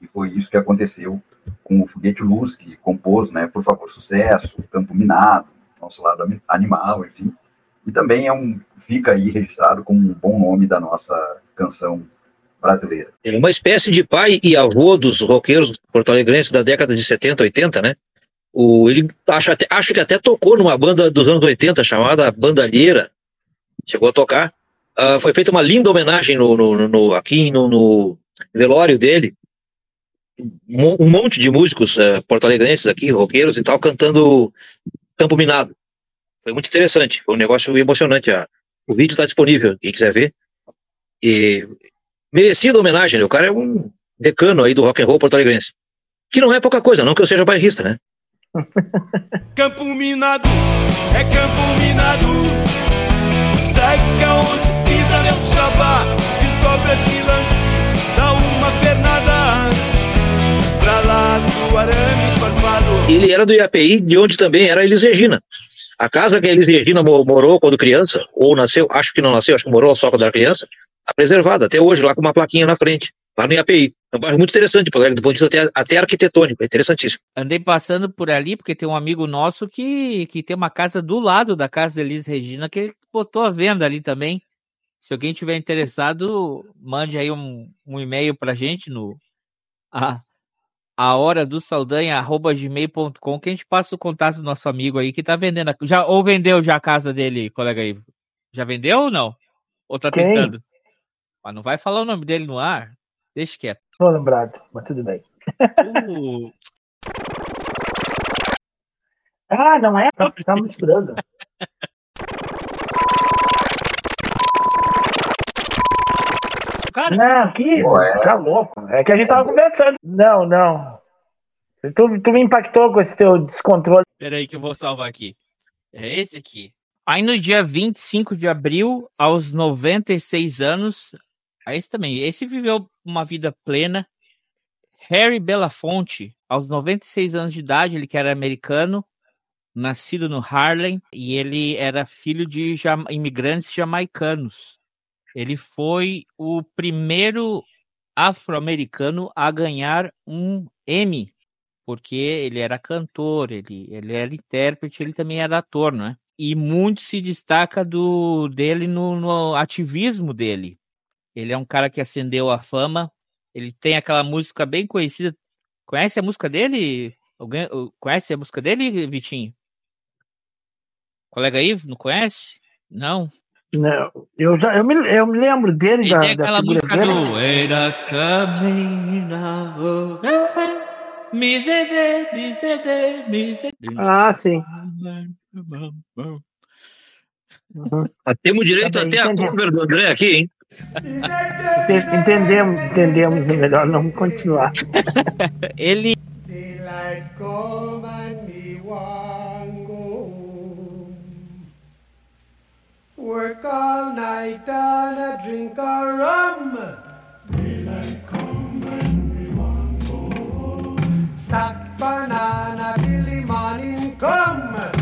E foi isso que aconteceu com o Foguete Luz, que compôs, né, Por Favor Sucesso, Campo Minado, Nosso Lado Animal, enfim. E também é um, fica aí registrado como um bom nome da nossa canção brasileira. É uma espécie de pai e avô dos roqueiros porto-alegrenses da década de 70, 80, né? O, ele acho, até, acho que até tocou numa banda dos anos 80 chamada Bandalheira. Chegou a tocar. Uh, foi feita uma linda homenagem no, no, no aqui no, no, velório dele um monte de músicos uh, porto-alegrenses aqui, roqueiros e tal, cantando Campo Minado. Foi muito interessante, foi um negócio emocionante. Ah, o vídeo está disponível, quem quiser ver. E merecida homenagem, né? o cara é um decano aí do rock and roll porto-alegrense. Que não é pouca coisa, não que eu seja bairrista, né? Campo minado, é campo minado. Segue onde pisa meu xabá, desdobra esse lance, dá uma pernada lá do arame formado. Ele era do IAPI, de onde também era Elis Regina. A casa que a Elis Regina morou quando criança, ou nasceu, acho que não nasceu, acho que morou só quando era criança, está preservada até hoje, lá com uma plaquinha na frente, lá no IAPI. É um bairro muito interessante, do ponto de vista até, até arquitetônico, é interessantíssimo. Andei passando por ali, porque tem um amigo nosso que, que tem uma casa do lado da casa da Elis Regina, que ele botou a venda ali também. Se alguém tiver interessado, mande aí um, um e-mail pra gente no a, a hora do Saldanha, arroba gmail.com, que a gente passa o contato do nosso amigo aí que tá vendendo. A, já, ou vendeu já a casa dele, colega Ivo? Já vendeu ou não? Ou tá Quem? tentando? Mas não vai falar o nome dele no ar? Deixa quieto. Tô lembrado, mas tudo bem. Uh. ah, não é? Tá, tá misturando. cara? Não, aqui, Ué. tá louco. É que a gente tava conversando. Não, não. Tu, tu me impactou com esse teu descontrole. Peraí que eu vou salvar aqui. É esse aqui. Aí no dia 25 de abril, aos 96 anos, aí esse também, esse viveu uma vida plena. Harry Belafonte, aos 96 anos de idade, ele que era americano, nascido no Harlem, e ele era filho de imigrantes jamaicanos. Ele foi o primeiro afro-americano a ganhar um Emmy, porque ele era cantor, ele, ele era intérprete, ele também era ator, né? E muito se destaca do dele no, no ativismo dele. Ele é um cara que acendeu a fama. Ele tem aquela música bem conhecida. Conhece a música dele? Alguém conhece a música dele, Vitinho? Colega aí, não conhece? Não? Não, eu, já, eu, me, eu me lembro dele. E da, tem aquela música dele. do Era Camina Miserê, miserê, miserê. Ah, sim. Uhum. Temos direito até a cover do André aqui, hein? Entendemos, entendemos, é melhor não continuar. Ele. Work all night and a drink a rum. Daylight come and me want go home. Stack banana till the morning come.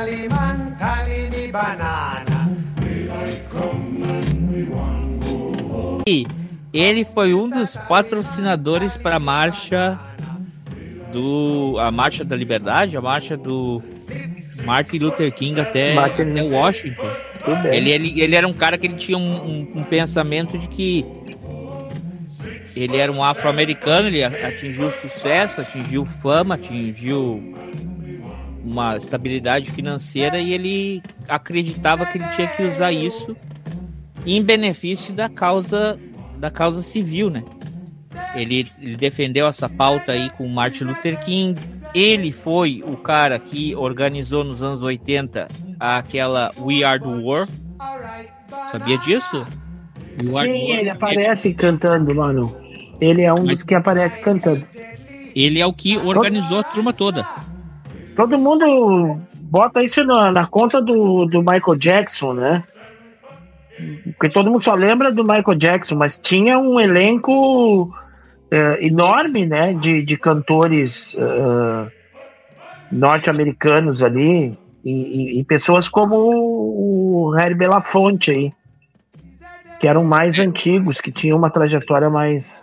Mr. Tallyman, tally me banana. E ele foi um dos patrocinadores para a marcha do a marcha da liberdade, a marcha do Martin Luther King até, Martin até Washington. Ele, ele, ele era um cara que ele tinha um, um- um pensamento de que ele era um afro-americano, ele atingiu sucesso, atingiu fama, atingiu uma estabilidade financeira e ele acreditava que ele tinha que usar isso em benefício da causa da causa civil, né? Ele, ele defendeu essa pauta aí com o Martin Luther King. Ele foi o cara que organizou nos anos 80 aquela We Are the War. Sabia disso? Sim, War. ele aparece cantando, mano. Ele é um Mas- dos que aparece cantando. Ele é o que organizou a turma toda. Todo mundo bota isso na, na conta do, do Michael Jackson, né? Porque todo mundo só lembra do Michael Jackson, mas tinha um elenco eh, enorme, né? De, de cantores eh, norte-americanos ali e, e- e pessoas como o Harry Belafonte aí, que eram mais antigos, que tinham uma trajetória mais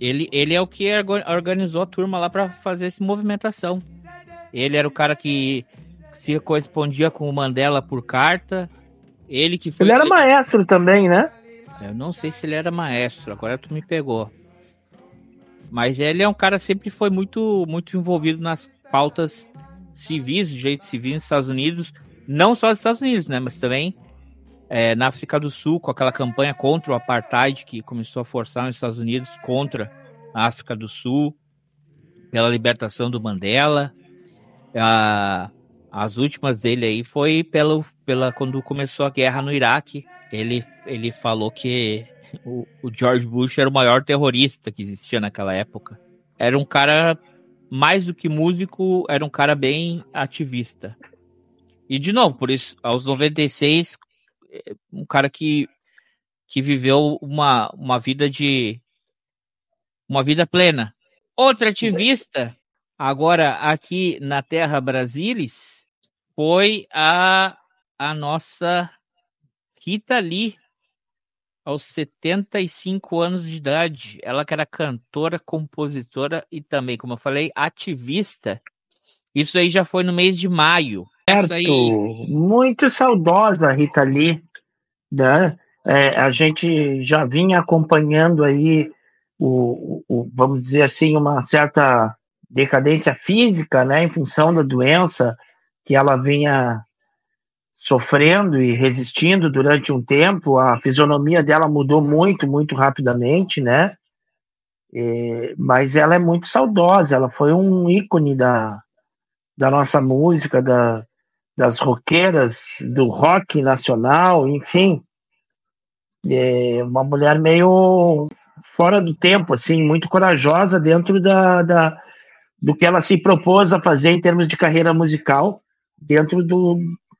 Ele, ele é o que orga- organizou a turma lá pra fazer essa movimentação. Ele era o cara que se correspondia com o Mandela por carta. Ele que foi. Ele era maestro também, né? Eu não sei se ele era maestro, agora tu me pegou. Mas ele é um cara que sempre foi muito, muito envolvido nas pautas civis, direitos civis nos Estados Unidos. Não só nos Estados Unidos, né? Mas também é, na África do Sul, com aquela campanha contra o apartheid que começou a forçar nos Estados Unidos contra a África do Sul, pela libertação do Mandela. A- as últimas dele aí foi pelo, pela quando começou a guerra no Iraque. Ele, ele falou que o, o George Bush era o maior terrorista que existia naquela época. Era um cara mais do que músico, era um cara bem ativista. E de novo, por isso, aos 96, é, um cara que, que viveu uma, uma vida de uma vida plena. Outro ativista, agora aqui na Terra Brasilis, foi a, a nossa Rita Lee, aos 75 anos de idade. Ela que era cantora, compositora e também, como eu falei, ativista. Isso aí já foi no mês de maio. Essa aí, Certo. Muito saudosa a Rita Lee, né? É, a gente já vinha acompanhando aí o, o- vamos dizer assim, uma certa decadência física, né, em função da doença que ela vinha sofrendo e resistindo durante um tempo. A fisionomia dela mudou muito, muito rapidamente, né? É, mas ela é muito saudosa. Ela foi um ícone da, da nossa música, da, das roqueiras, do rock nacional, enfim. É uma mulher meio fora do tempo, assim, muito corajosa dentro da, da, do que ela se propôs a fazer em termos de carreira musical, dentro do,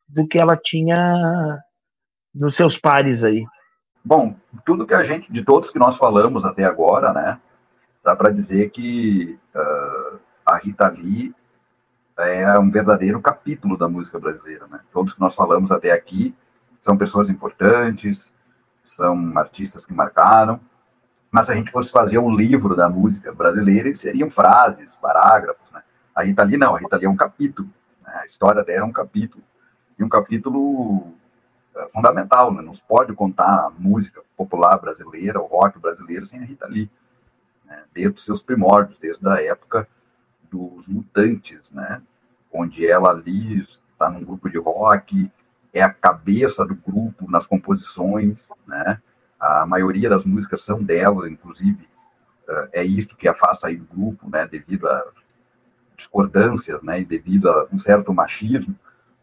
do que ela tinha nos seus pares aí. Bom, tudo que a gente, de todos que nós falamos até agora, né, dá para dizer que ah, a Rita Lee é um verdadeiro capítulo da música brasileira, né? Todos que nós falamos até aqui são pessoas importantes, são artistas que marcaram, mas se a gente fosse fazer um livro da música brasileira, seriam frases, parágrafos, né? A Rita Lee não, a Rita Lee é um capítulo, né? a história dela é um capítulo, e um capítulo é, fundamental, né? Não se pode contar a música popular brasileira, o rock brasileiro, sem a Rita Lee, né? desde os seus primórdios, desde a época dos Mutantes, né? Onde ela ali está num grupo de rock, é a cabeça do grupo nas composições, né? A maioria das músicas são dela, inclusive eh, é isso que a faz sair do grupo, né? Devido a discordâncias, né? E devido a um certo machismo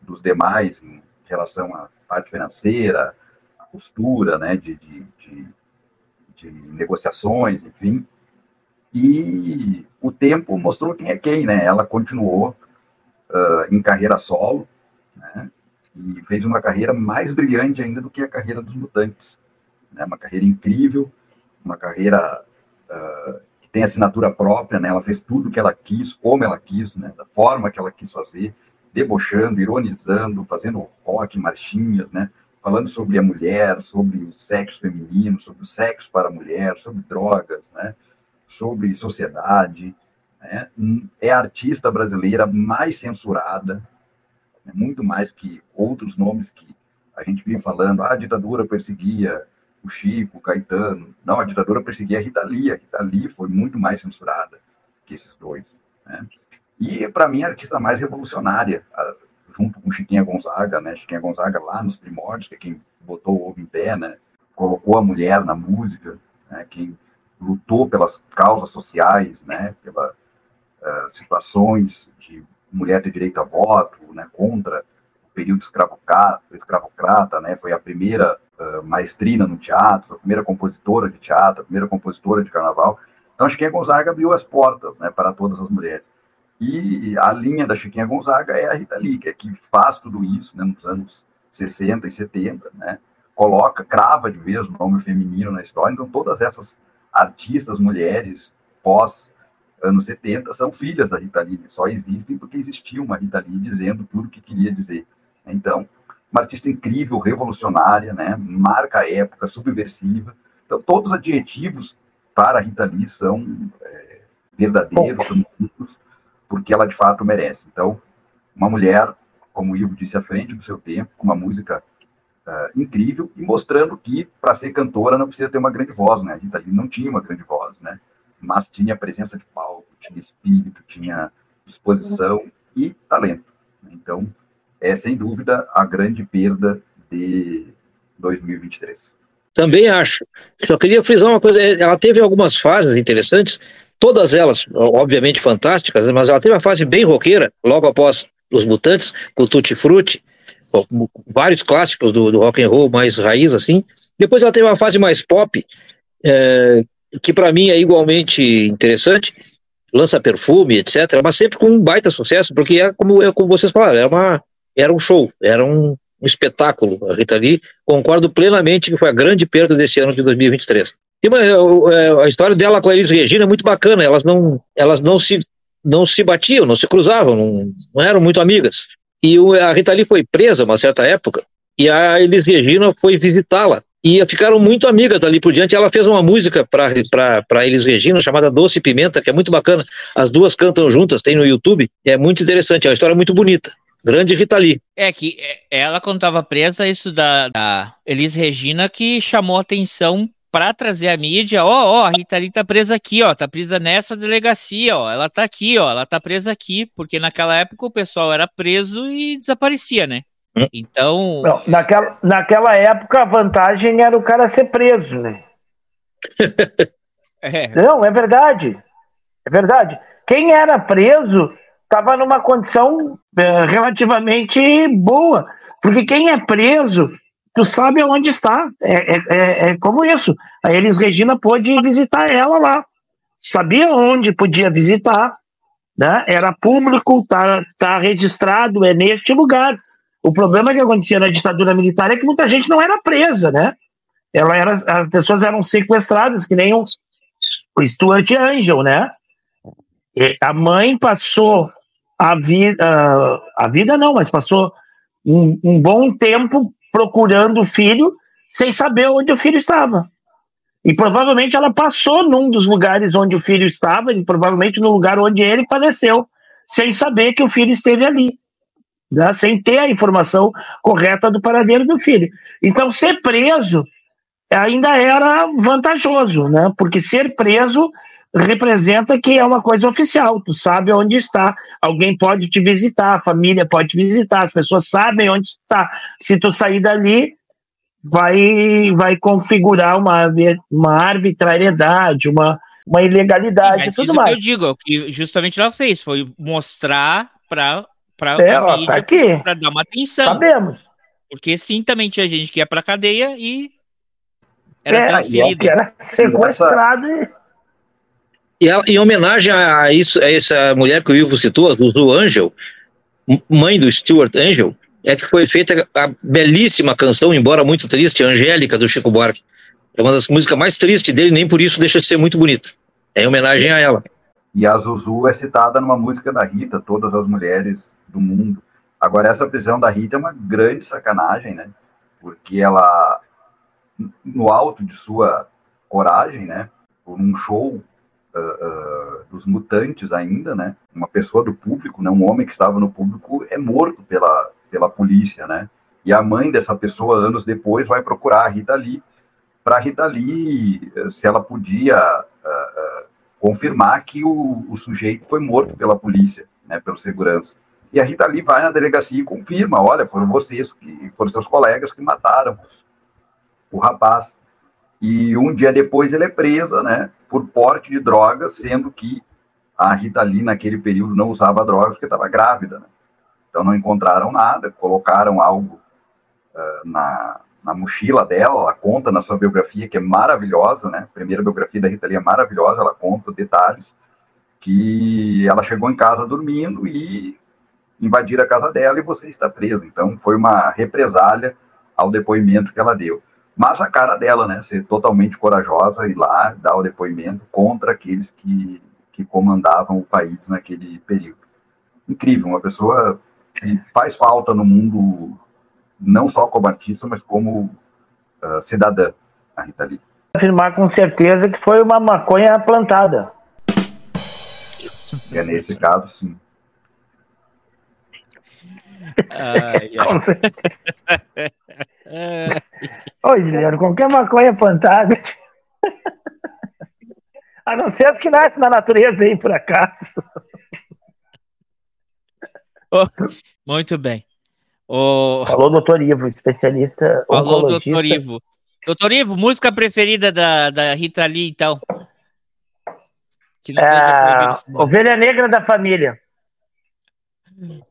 dos demais em relação à parte financeira, a postura, né? De, de, de, de negociações, enfim. E o tempo mostrou quem é quem, né? Ela continuou uh, em carreira solo, né? E fez uma carreira mais brilhante ainda do que a carreira dos Mutantes. Né? Uma carreira incrível, uma carreira uh, que tem assinatura própria, né? Ela fez tudo que ela quis, como ela quis, né? Da forma que ela quis fazer, debochando, ironizando, fazendo rock, marchinhas, né? falando sobre a mulher, sobre o sexo feminino, sobre o sexo para a mulher, sobre drogas, né? sobre sociedade. Né? É a artista brasileira mais censurada, né? muito mais que outros nomes que a gente vinha falando. Ah, a ditadura perseguia o Chico, o Caetano. Não, a ditadura perseguia a Rita Lee. A Rita Lee foi muito mais censurada que esses dois. Né? E, para mim, a artista mais revolucionária, junto com Chiquinha Gonzaga, né? Chiquinha Gonzaga lá nos primórdios, que é quem botou o ovo em pé, né? Colocou a mulher na música, né? Quem lutou pelas causas sociais, né? Pelas uh, situações de mulher ter direito a voto, né? Contra o período escravocrata, escravocrata né? Foi a primeira uh, maestrina no teatro, a primeira compositora de teatro, a primeira compositora de carnaval. Então, Chiquinha Gonzaga abriu as portas, né? Para todas as mulheres. E a linha da Chiquinha Gonzaga é a Rita Lee, que, é que faz tudo isso né, nos anos 60 e 70, né? coloca, crava de vez o nome feminino na história. Então, todas essas artistas, mulheres, pós anos 70, são filhas da Rita Lee, só existem porque existia uma Rita Lee dizendo tudo o que queria dizer. Então, uma artista incrível, revolucionária, né? marca a época, subversiva. Então, todos os adjetivos para a Rita Lee são é, verdadeiros, são justos porque ela de fato merece. Então, uma mulher, como o Ivo disse, à frente do seu tempo, com uma música uh, incrível e mostrando que para ser cantora não precisa ter uma grande voz, né? A Rita Lee não tinha uma grande voz, né? Mas tinha presença de palco, tinha espírito, tinha disposição e talento. Então, é sem dúvida a grande perda de 2023. Também acho. Só queria frisar uma coisa: ela teve algumas fases interessantes todas elas, obviamente, fantásticas, mas ela teve uma fase bem roqueira, logo após Os Mutantes, com Tutti Frutti, vários clássicos do, do rock and roll mais raiz, assim. Depois ela teve uma fase mais pop, é, que para mim é igualmente interessante, lança perfume, etc., mas sempre com um baita sucesso, porque é como, é como vocês falaram, era, uma, era um show, era um, um espetáculo. A Rita Lee, concordo plenamente que foi a grande perda desse ano de 2023. Tem uma, é, a história dela com a Elis Regina é muito bacana. Elas não, elas não se, não se batiam, não se cruzavam, não, não eram muito amigas. E o, a Rita Lee foi presa uma certa época e a Elis Regina foi visitá-la. E ficaram muito amigas dali por diante. Ela fez uma música para Elis Regina chamada Doce Pimenta, que é muito bacana. As duas cantam juntas, tem no YouTube. É muito interessante, é uma história muito bonita. Grande Rita Lee. É que é, ela, quando estava presa, isso da, da Elis Regina que chamou atenção para trazer a mídia, ó, ó, a Rita Lee tá presa aqui, ó, tá presa nessa delegacia, ó, ela tá aqui, ó, ela tá presa aqui, porque naquela época o pessoal era preso e desaparecia, né? Hum. Então. Não, naquela, naquela época a vantagem era o cara ser preso, né? é. Não, é verdade. É verdade. Quem era preso estava numa condição é, relativamente boa, porque quem é preso tu sabe onde está. É, é, é, é como isso. A Elis Regina pôde visitar ela lá. Sabia onde podia visitar. Né? Era público, tá, tá registrado, é neste lugar. O problema que acontecia na ditadura militar é que muita gente não era presa, né? Ela era, as pessoas eram sequestradas, que nem o, Stuart Angel, né? A mãe passou a vida, a vida não, mas passou um, um bom tempo procurando o filho sem saber onde o filho estava. E provavelmente ela passou num dos lugares onde o filho estava, e provavelmente no lugar onde ele faleceu, sem saber que o filho esteve ali, né? sem ter a informação correta do paradeiro do filho. Então, ser preso ainda era vantajoso, né? porque ser preso representa que é uma coisa oficial, tu sabe onde está, alguém pode te visitar, a família pode te visitar, as pessoas sabem onde está. Se tu sair dali, vai, vai configurar uma, uma arbitrariedade, uma, uma ilegalidade e tudo mais. Que eu digo, o que justamente ela fez foi mostrar para para é, tá aqui. para dar uma atenção. Sabemos. Porque sim, também tinha gente que ia para cadeia e Era É, transferido. que era sequestrado e E ela- em homenagem a isso, a essa mulher que o Ivo citou, a Zuzu Angel, mãe do Stuart Angel, é que foi feita a belíssima canção, embora muito triste, Angélica, do Chico Buarque. É uma das músicas mais tristes dele, nem por isso deixa de ser muito bonita. É em homenagem a ela. E a Zuzu é citada numa música da Rita, Todas as Mulheres do Mundo. Agora, essa prisão da Rita é uma grande sacanagem, né? Porque ela, no alto de sua coragem, né? Por um show ah, dos mutantes ainda, né? Uma pessoa do público, né? Um homem que estava no público é morto pela, pela polícia, né? E a mãe dessa pessoa, anos depois, vai procurar a Rita Lee para a Rita Lee, eh, se ela podia ah, confirmar que o, o sujeito foi morto pela polícia, né, pelo segurança. E a Rita Lee vai na delegacia e confirma, olha, foram vocês, que foram seus colegas que mataram o rapaz. E um dia depois ele é presa, né, por porte de drogas, sendo que a Rita Lee naquele período não usava drogas porque estava grávida. Né? Então não encontraram nada, colocaram algo ah, na, na mochila dela, ela conta na sua biografia, que é maravilhosa, né? A primeira biografia da Rita Lee é maravilhosa, ela conta detalhes, que ela chegou em casa dormindo e invadiram a casa dela e você está presa. Então foi uma represália ao depoimento que ela deu. Mas a cara dela, né? Ser totalmente corajosa e lá dar o depoimento contra aqueles que, que comandavam o país naquele período. Incrível, uma pessoa que faz falta no mundo não só como artista, mas como ah, cidadã, a Rita Lee. afirmar com certeza que foi uma maconha plantada. É nesse caso, sim. Ai, ai. Certeza. Ô, Juliano, qualquer maconha plantada. A não ser as que nascem na natureza aí, por acaso. Muito bem. O... Falou doutor Ivo, especialista Falou, oncologista. doutor Ivo. Doutor Ivo, música preferida da, da Rita Lee, então? Que É, ovelha negra da família.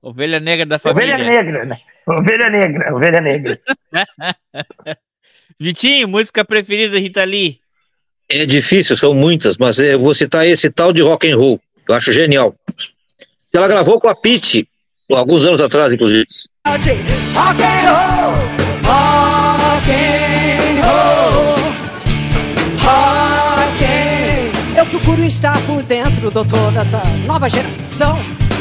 Ovelha Negra da Família. Ovelha negra, né? Ovelha negra, ovelha negra. Vitinho, música preferida da Rita Lee? É difícil, são muitas, mas eu vou citar esse tal de rock and roll. Eu acho genial. Ela gravou com a Pitty, alguns anos atrás, inclusive. Rock and roll, rock and roll, rock and... Eu procuro estar por dentro, doutor, dessa nova geração.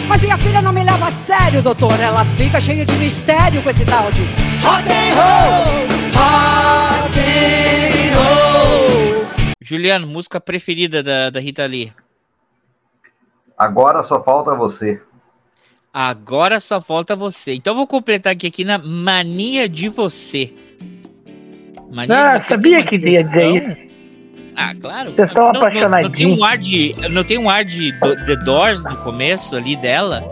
Mas minha filha não me leva a sério, doutor. Ela fica cheia de mistério com esse tal de rock and roll, rock and roll. Juliano, música preferida da, da Rita Lee? Agora só falta você. Agora só falta você. Então eu vou completar aqui, aqui na Mania de Você. Mania Ah, de Você sabia que uma ia dizer isso. Ah, claro. Vocês estão Não- não- Não, tem apaixonadinhos. um ar de, não tem um ar de do- The Doors no começo ali dela?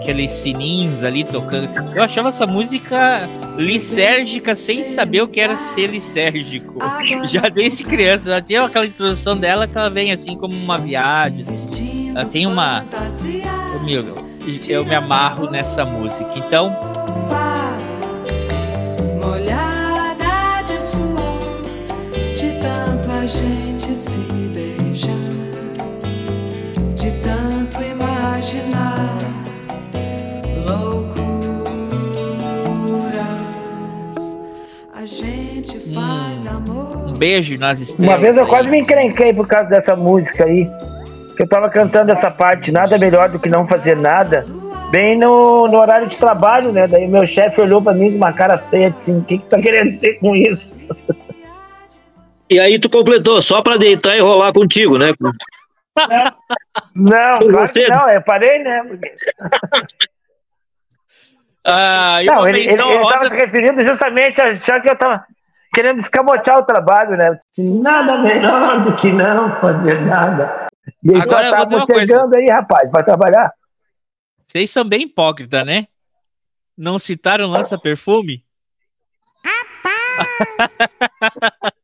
Aqueles sininhos ali tocando. Eu achava essa música lisérgica sem saber o que era ser lisérgico. Já desde criança. Já tinha aquela introdução dela que ela vem assim como uma viagem. assim. Ela tem uma. Eu me, eu me amarro nessa música. Então, molhada imaginar loucuras. A gente faz amor. um beijo nas estrelas. Uma vez eu aí. quase me encrenquei por causa dessa música aí. Que eu tava cantando essa parte, nada melhor do que não fazer nada. Bem no, no horário de trabalho, né? Daí meu chefe olhou pra mim com uma cara feia, assim, o que que tá querendo dizer com isso? E aí tu completou, só pra deitar e rolar contigo, né? Não, Por claro que não, eu parei, né? Porque- Ah, e Não, ele, ele, menção ele tava rosa se referindo justamente a achar que eu tava querendo escamotear o trabalho, né? Disse, Nada melhor do que não fazer nada. E ele Agora só coisa. chegando aí, rapaz, vai trabalhar. Vocês são bem hipócritas, né? Não citaram lança-perfume?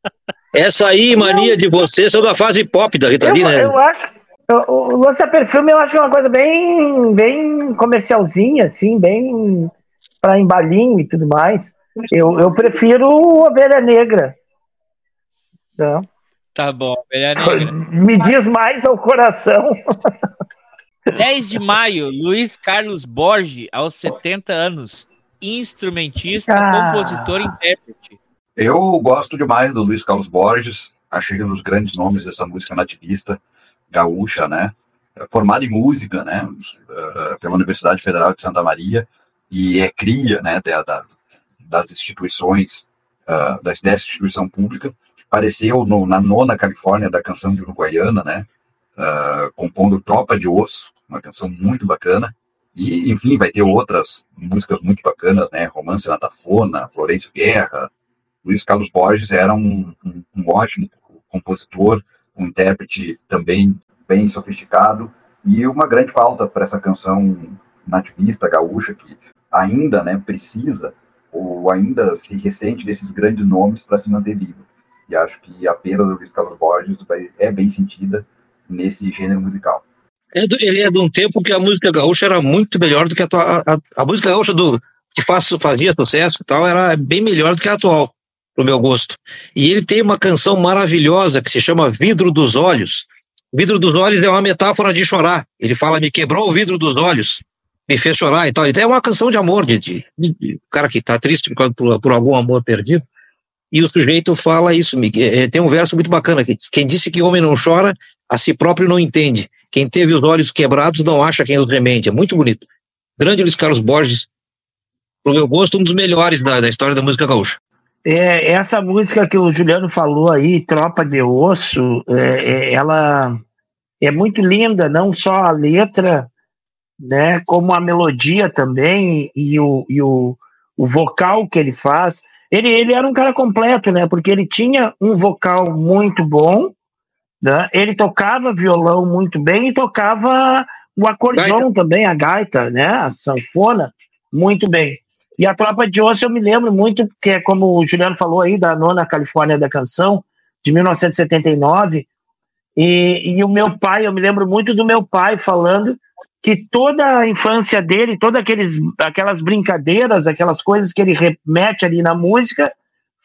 Essa aí, mania de você, são da fase pop da Rita Lee, né? eu acho. O, o lança-perfume eu acho que é uma coisa bem, bem comercialzinha, assim, bem para embalinho e tudo mais. Eu, eu prefiro Ovelha Negra. Não. Tá bom, Ovelha Negra. Me diz mais ao coração. 10 de maio, Luiz Carlos Borges, aos 70 anos. Instrumentista, Ah. compositor e intérprete. Eu gosto demais do Luiz Carlos Borges, achei um dos grandes nomes dessa música nativista gaúcha, né? É Formado em música, né? eh, Pela Universidade Federal de Santa Maria e é cria, né? da- da- das instituições, ah, das- dessa instituição pública. Apareceu no- na nona Califórnia da canção de Uruguaiana, né? Ah, compondo Tropa de Osso, uma canção muito bacana. E, enfim, vai ter outras músicas muito bacanas, né? Romance na Tafona, Florencio Guerra, Luiz Carlos Borges era um, um- um ótimo compositor, um intérprete também bem sofisticado e uma grande falta para essa canção nativista gaúcha que ainda né, precisa ou ainda se ressente desses grandes nomes para se manter viva. E acho que a perda do Luiz Carlos Borges vai- é bem sentida nesse gênero musical. É do- ele é de um tempo que a música gaúcha era muito melhor do que a atual. A, a- música gaúcha do, que faz, fazia sucesso e tal era bem melhor do que a atual, pro meu gosto. E ele tem uma canção maravilhosa que se chama Vidro dos Olhos. Vidro dos Olhos é uma metáfora de chorar. Ele fala, me quebrou o vidro dos olhos, me fez chorar e tal. Então é uma canção de amor, de, de, de cara que tá triste por, por, algum amor perdido. E o sujeito fala isso, me- eh, tem um verso muito bacana que diz, quem disse que homem não chora, a si próprio não entende. Quem teve os olhos quebrados não acha quem os remende. É muito bonito. Grande Luiz Carlos Borges, pro meu gosto, um dos melhores da, da história da música gaúcha. É, essa música que o Juliano falou aí, Tropa de Osso, é, é, ela é muito linda, não só a letra, né, como a melodia também e o, e o, o vocal que ele faz. Ele, ele era um cara completo, né, porque ele tinha um vocal muito bom, né, ele tocava violão muito bem e tocava o acordeão também, a gaita, né, a sanfona, muito bem. E a Tropa de Osso eu me lembro muito, que é como o Juliano falou aí, da nona Califórnia da Canção, de 1979. E, e o meu pai, eu me lembro muito do meu pai falando que toda a infância dele, todas aquelas brincadeiras, aquelas coisas que ele remete ali na música,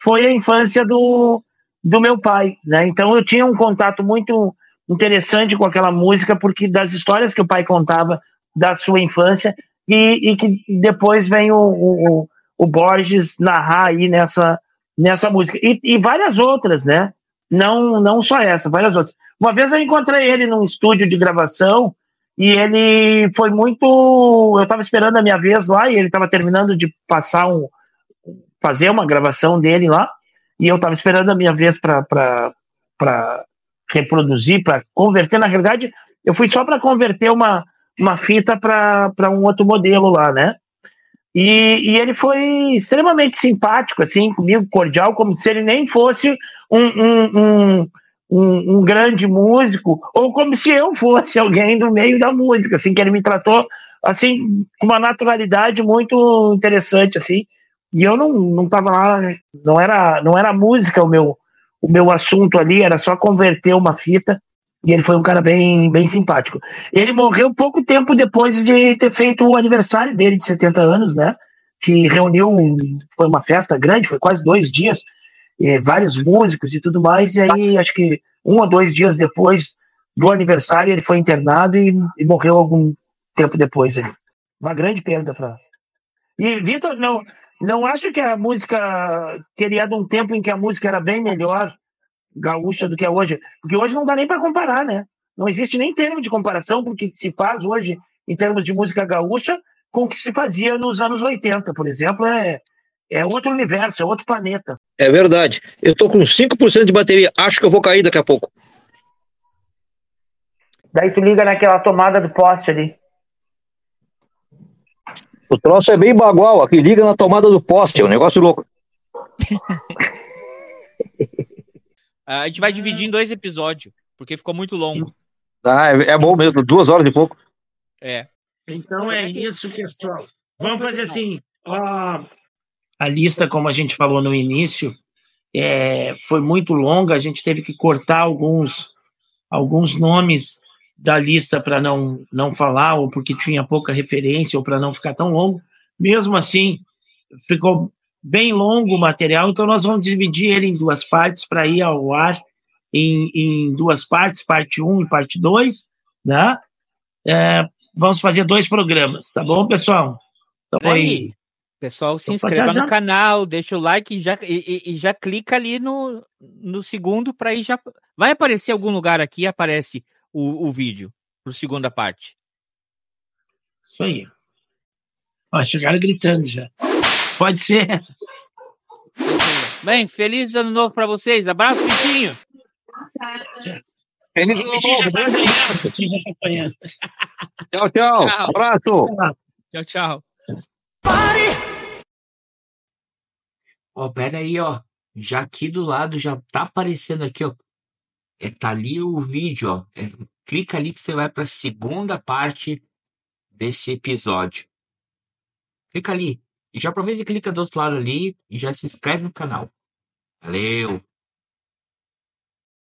foi a infância do, do meu pai. Né? Então eu tinha um contato muito interessante com aquela música, porque das histórias que o pai contava da sua infância, e, e que depois vem o, o, o Borges narrar aí nessa, nessa música. E, e várias outras, né? Não, não só essa, várias outras. Uma vez eu encontrei ele num estúdio de gravação e ele foi muito. Eu estava esperando a minha vez lá e ele estava terminando de passar um. fazer uma gravação dele lá e eu estava esperando a minha vez para reproduzir, para converter. Na realidade, eu fui só para converter uma, uma fita para um outro modelo lá, né? E, e ele foi extremamente simpático, assim, comigo, cordial, como se ele nem fosse um, um, um, um, grande músico, ou como se eu fosse alguém do meio da música, assim, que ele me tratou, assim, com uma naturalidade muito interessante, assim, e eu não, não tava lá, não era, não era música o meu, o meu assunto ali, era só converter uma fita, e ele foi um cara bem, bem simpático. Ele morreu pouco tempo depois de ter feito o aniversário dele de 70 anos, né? Que reuniu, foi uma festa grande, foi quase dois dias, vários músicos e tudo mais. E aí, acho que um ou dois dias depois do aniversário, ele foi internado e, e morreu algum tempo depois ali. Uma grande perda para. E, Vitor, não, não acho que a música teria de um tempo em que a música era bem melhor gaúcha do que é hoje. Porque hoje não dá nem para comparar, né? Não existe nem termo de comparação porque se faz hoje em termos de música gaúcha com o que se fazia nos anos 80, por exemplo, é, é outro universo, é outro planeta. É verdade. Eu tô com 5% de bateria. Acho que eu vou cair daqui a pouco. Daí tu liga naquela tomada do poste ali. O troço é bem bagual. Aqui liga na tomada do poste. É um negócio louco. A gente vai dividir em dois episódios, porque ficou muito longo. Ah, é, é bom mesmo. Duas horas e pouco. É. Então é isso, pessoal. Vamos fazer assim. ó, a lista, como a gente falou no início, é, foi muito longa. A gente teve que cortar alguns, alguns nomes da lista para não, não falar, ou porque tinha pouca referência, ou para não ficar tão longo. Mesmo assim, ficou bem longo o material, então nós vamos dividir ele em duas partes para ir ao ar em, em, duas partes, parte 1 e parte 2, né? É, vamos fazer dois programas, tá bom, pessoal? Então, aí. Pessoal, se então, inscreva no canal, deixa o like e já, e, e já clica ali no, no segundo para ir já. Vai aparecer algum lugar aqui, aparece o, o vídeo para segunda parte. Isso aí. Ó, chegaram gritando já. Pode ser. Bem, feliz ano novo para vocês. Abraço, Vitinho. Feliz ano novo. Tchau, tchau. Abraço. Tchau, tchau. Pare! Ó, pera aí, ó. Já aqui do lado já tá aparecendo aqui, ó. É, tá ali o vídeo, ó. É, clica ali que você vai para a segunda parte desse episódio. Clica ali. E já aproveita e clica do outro lado ali e já se inscreve no canal. Valeu!